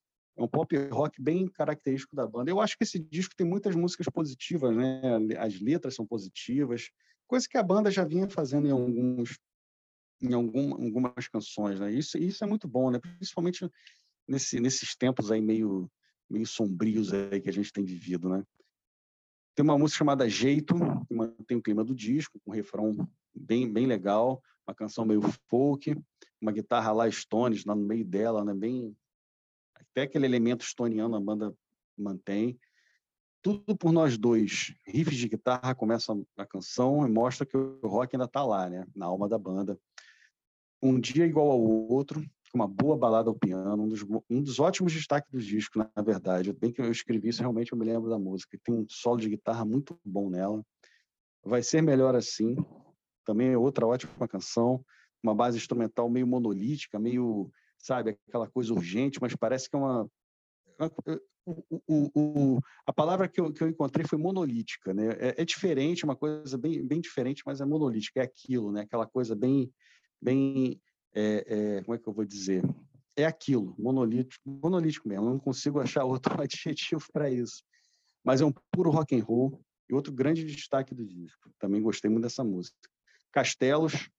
é um pop rock bem característico da banda. Eu acho que esse disco tem muitas músicas positivas, né? As letras são positivas, coisa que a banda já vinha fazendo em alguns em algum, algumas canções, né? Isso isso é muito bom, né? Principalmente nesse, nesses tempos aí meio meio sombrios aí que a gente tem vivido, né? Tem uma música chamada Jeito, que mantém o clima do disco, com um refrão bem bem legal, uma canção meio folk, uma guitarra lá Stones lá no meio dela, né? Bem até aquele elemento estoniano a banda mantém. Tudo por nós dois. Riffs de guitarra começa a canção e mostra que o rock ainda está lá, né? Na alma da banda. Um dia igual ao outro, uma boa balada ao piano, um dos, um dos ótimos destaques do disco, na verdade. Bem que eu escrevi isso, realmente eu me lembro da música. Tem um solo de guitarra muito bom nela. Vai ser melhor assim. Também é outra ótima canção. Uma base instrumental meio monolítica, meio sabe? Aquela coisa urgente, mas parece que é uma. O, o, o, a palavra que eu, que eu encontrei foi monolítica, né? É, é, diferente, uma coisa bem, bem diferente, mas é monolítica, é aquilo, né? Aquela coisa bem, bem, é, é, como é que eu vou dizer? É aquilo, monolítico, monolítico mesmo. Não consigo achar outro [LAUGHS] adjetivo para isso. Mas é um puro rock and roll e outro grande destaque do disco. Também gostei muito dessa música. Castelos,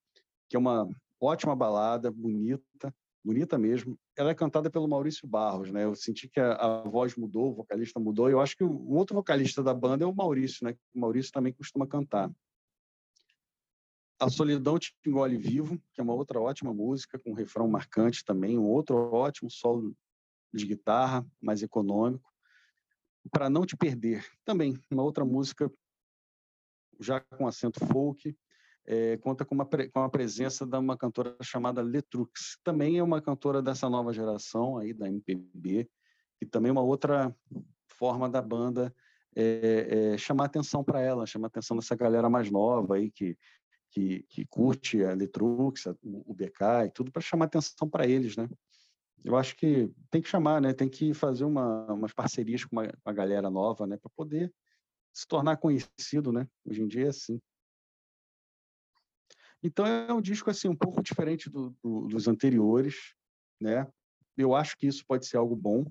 que é uma ótima balada, bonita, bonita mesmo. Ela é cantada pelo Maurício Barros, né? Eu senti que a, a voz mudou, o vocalista mudou. Eu acho que o, outro vocalista da banda é o Maurício, né? O Maurício também costuma cantar. A Solidão Te Engole Vivo, que é uma outra ótima música, com um refrão marcante também, um outro ótimo solo de guitarra, mais econômico. para não te perder, também uma outra música já com acento folk, é, conta com, uma, com a presença de uma cantora chamada Letrux, também é uma cantora dessa nova geração aí da MPB, e também uma outra forma da banda é, é, chamar atenção para ela, chamar atenção dessa galera mais nova aí que, que, que curte a Letrux, o BK e tudo, para chamar atenção para eles, né? Eu acho que tem que chamar, né? Tem que fazer uma, umas parcerias com uma, uma galera nova, né? Para poder se tornar conhecido, né? Hoje em dia é assim. Então é um disco assim um pouco diferente do, do, dos anteriores, né? Eu acho que isso pode ser algo bom.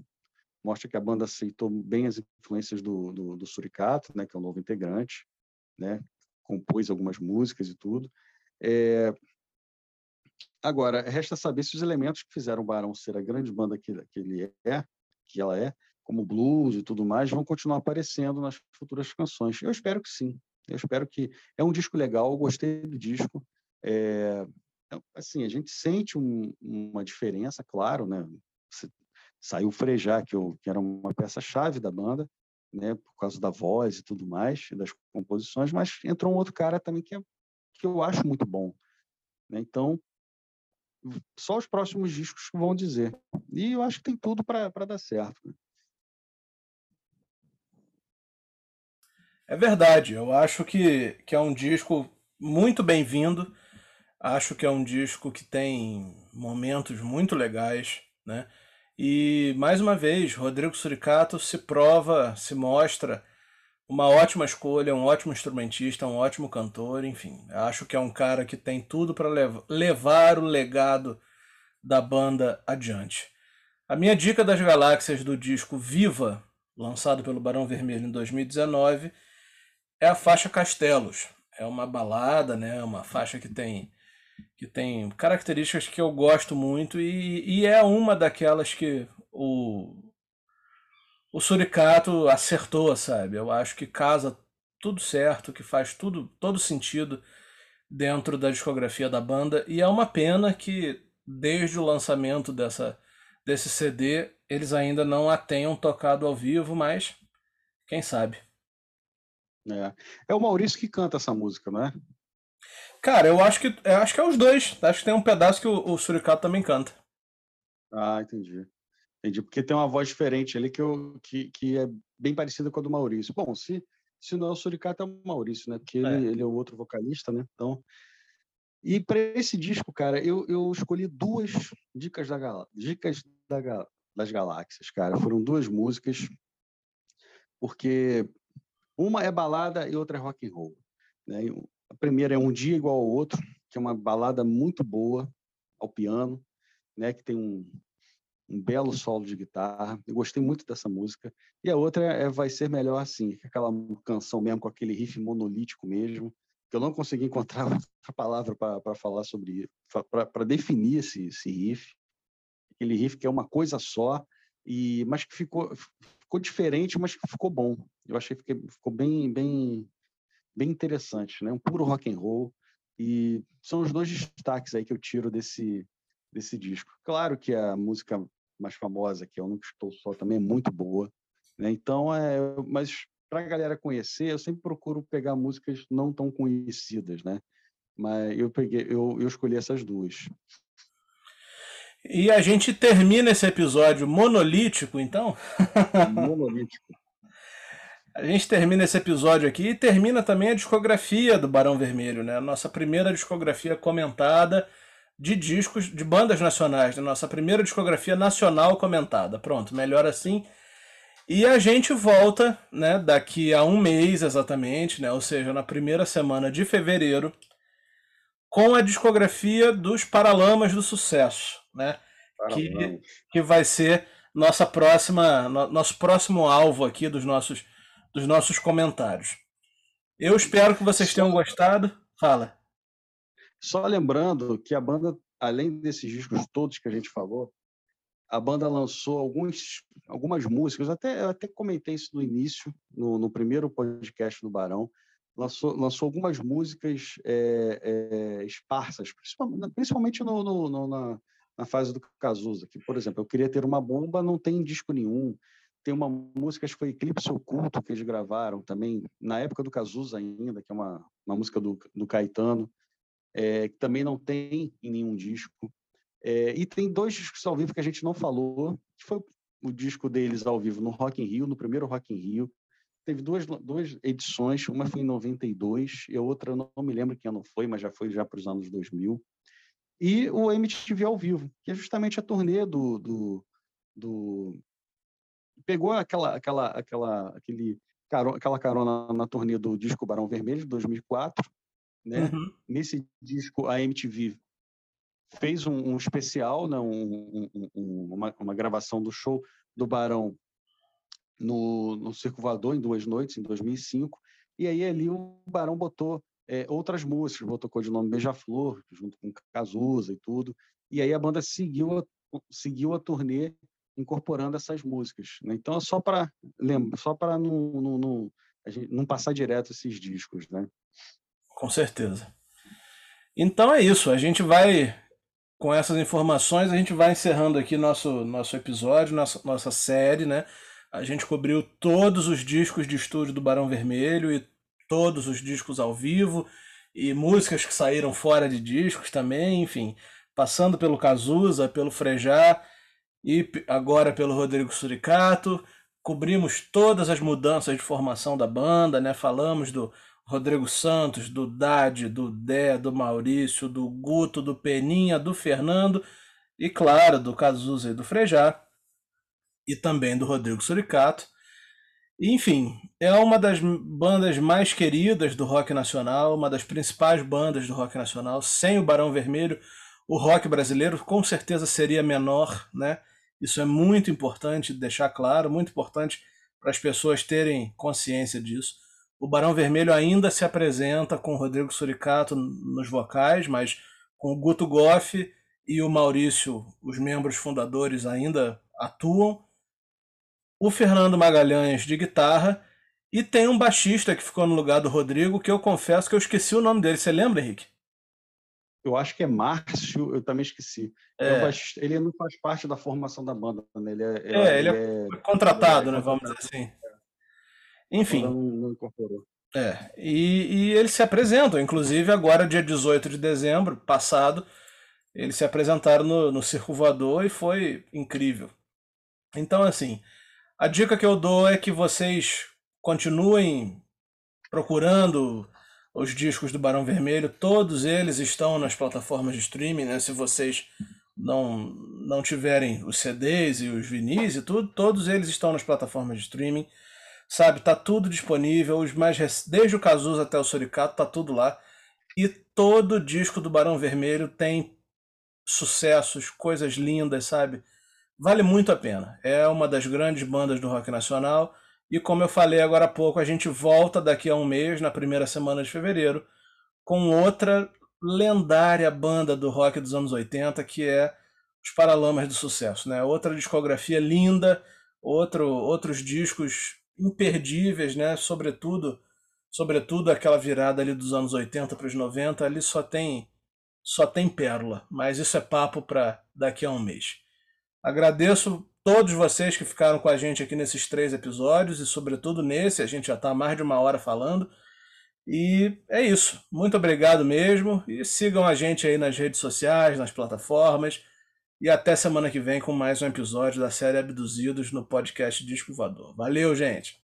Mostra que a banda aceitou bem as influências do, do, do Suricato, né? Que é um novo integrante, né? Compôs algumas músicas e tudo. É... Agora resta saber se os elementos que fizeram o Barão ser a grande banda que, que ele é, que ela é, como blues e tudo mais, vão continuar aparecendo nas futuras canções. Eu espero que sim. Eu espero que é um disco legal. Eu gostei do disco. É, assim, a gente sente um, uma diferença, claro, né? Saiu Frejá, que, eu, que era uma peça-chave da banda, né? Por causa da voz e tudo mais, das composições, mas entrou um outro cara também que, é, que eu acho muito bom. Né? Então, só os próximos discos vão dizer. E eu acho que tem tudo para dar certo. Né? É verdade, eu acho que, que é um disco muito bem-vindo. Acho que é um disco que tem momentos muito legais, né? E mais uma vez, Rodrigo Suricato se prova, se mostra uma ótima escolha, um ótimo instrumentista, um ótimo cantor, enfim. Acho que é um cara que tem tudo para lev levar o legado da banda adiante. A minha dica das galáxias do disco Viva, lançado pelo Barão Vermelho em 2019, é a faixa Castelos. É uma balada, né? Uma faixa que tem que tem características que eu gosto muito e, e é uma daquelas que o, o Suricato acertou, sabe? Eu acho que casa tudo certo, que faz tudo todo sentido dentro da discografia da banda e é uma pena que desde o lançamento dessa desse CD eles ainda não a tenham tocado ao vivo, mas quem sabe. É. é o Maurício que canta essa música, não é? Cara, eu acho que eu acho que é os dois. Acho que tem um pedaço que o, o Suricato também canta. Ah, entendi. Entendi, porque tem uma voz diferente ali que, eu, que, que é bem parecida com a do Maurício. Bom, se, se não é o Suricato, é o Maurício, né? Porque ele é, ele é o outro vocalista, né? Então. E para esse disco, cara, eu, eu escolhi duas dicas, da gal... dicas da, das galáxias, cara. Foram duas músicas, porque uma é balada e outra é rock and roll. Né? A primeira é Um Dia Igual ao Outro, que é uma balada muito boa ao piano, né? que tem um, um belo solo de guitarra. Eu gostei muito dessa música. E a outra é Vai Ser Melhor Assim, é aquela canção mesmo com aquele riff monolítico mesmo, que eu não consegui encontrar [LAUGHS] outra palavra para falar sobre para definir esse, esse riff. Aquele riff que é uma coisa só, e mas que ficou ficou diferente, mas que ficou bom. Eu achei que ficou bem bem bem interessante, né? Um puro rock and roll e são os dois destaques aí que eu tiro desse desse disco. Claro que a música mais famosa, que é Eu Nunca Estou Só, também é muito boa, né? Então, é, mas para a galera conhecer, eu sempre procuro pegar músicas não tão conhecidas, né? Mas eu peguei, eu, eu escolhi essas duas. E a gente termina esse episódio monolítico, então? [LAUGHS] Monolítico. A gente termina esse episódio aqui e termina também a discografia do Barão Vermelho, né? A nossa primeira discografia comentada de discos de bandas nacionais, né? nossa primeira discografia nacional comentada. Pronto, melhor assim. E a gente volta, né, daqui a um mês exatamente, né, ou seja, na primeira semana de fevereiro, com a discografia dos Paralamas do Sucesso, né, que, que vai ser nossa próxima, no, nosso próximo alvo aqui dos nossos dos nossos comentários. Eu espero que vocês tenham gostado. Fala. Só lembrando que a banda, além desses discos todos que a gente falou, a banda lançou alguns, algumas músicas, até, eu até comentei isso no início, no, no primeiro podcast do Barão, lançou, lançou algumas músicas é, é, esparsas, principalmente, principalmente no, no, no, na, na fase do Cazuza, que, por exemplo, eu queria ter uma bomba, não tem disco nenhum, tem uma música, acho que foi Eclipse Oculto, que eles gravaram também, na época do Cazuza ainda, que é uma, uma música do, do Caetano, é, que também não tem em nenhum disco. É, e tem dois discos ao vivo que a gente não falou, que foi o disco deles ao vivo no Rock in Rio, no primeiro Rock in Rio. Teve duas, duas edições, uma foi em 92 e a outra eu não me lembro que ano foi, mas já foi já para os anos 2000. E o MTV ao vivo, que é justamente a turnê do, do, do pegou aquela, aquela, aquela, aquele, carona, aquela carona na turnê do disco Barão Vermelho, de 2004. Né? Uhum. Nesse disco, a MTV fez um, um especial, né? Um, um, uma, uma, gravação do show do Barão no, no Circo Voador, em duas noites, em 2005. E aí ali o Barão botou é, outras músicas, botou o nome Beija-Flor, junto com Cazuza e tudo. E aí a banda seguiu a, seguiu a turnê incorporando essas músicas. Né? Então, é só para só para não, não, não, não passar direto esses discos. Né? Com certeza. Então é isso. A gente vai, com essas informações, a gente vai encerrando aqui nosso, nosso episódio, nossa, nossa série. Né? A gente cobriu todos os discos de estúdio do Barão Vermelho e todos os discos ao vivo e músicas que saíram fora de discos também, enfim, passando pelo Cazuza, pelo Frejá e agora pelo Rodrigo Suricato. Cobrimos todas as mudanças de formação da banda, né? Falamos do Rodrigo Santos, do Dade, do Dé, do Maurício, do Guto, do Peninha, do Fernando e, claro, do Cazuza e do Frejá e também do Rodrigo Suricato. Enfim, é uma das bandas mais queridas do rock nacional, uma das principais bandas do rock nacional. Sem o Barão Vermelho, o rock brasileiro com certeza seria menor, né? Isso é muito importante deixar claro, muito importante para as pessoas terem consciência disso. O Barão Vermelho ainda se apresenta com o Rodrigo Suricato nos vocais, mas com o Guto Goff e o Maurício, os membros fundadores, ainda atuam. O Fernando Magalhães de guitarra. E tem um baixista que ficou no lugar do Rodrigo, que eu confesso que eu esqueci o nome dele. Você lembra, Henrique? Eu acho que é Márcio, eu também esqueci. É. É ele não faz parte da formação da banda, né? Ele é, é ele, é, é contratado, é né? Vamos dizer assim. Enfim. Não, não incorporou. É, e, e eles se apresentam, inclusive agora, dia 18 de dezembro passado, eles se apresentaram no, no Circo Voador e foi incrível. Então, assim, a dica que eu dou é que vocês continuem procurando os discos do Barão Vermelho, todos eles estão nas plataformas de streaming, né? Se vocês não, não tiverem os CDs e os vinis e tudo, todos eles estão nas plataformas de streaming. Sabe, tá tudo disponível, os mais desde o Cazuza até o Suricato, tá tudo lá. E todo disco do Barão Vermelho tem sucessos, coisas lindas, sabe? Vale muito a pena. É uma das grandes bandas do rock nacional e como eu falei agora há pouco, a gente volta daqui a um mês, na primeira semana de fevereiro, com outra lendária banda do rock dos anos 80, que é os Paralamas do Sucesso. Né? Outra discografia linda, outro, outros discos imperdíveis, né? sobretudo, sobretudo aquela virada ali dos anos 80 para os 90, ali só tem, só tem pérola, mas isso é papo para daqui a um mês. Agradeço todos vocês que ficaram com a gente aqui nesses três episódios e, sobretudo, nesse. A gente já está mais de uma hora falando. E é isso. Muito obrigado mesmo. E sigam a gente aí nas redes sociais, nas plataformas. E até semana que vem com mais um episódio da série Abduzidos no podcast Disco Voador. Valeu, gente!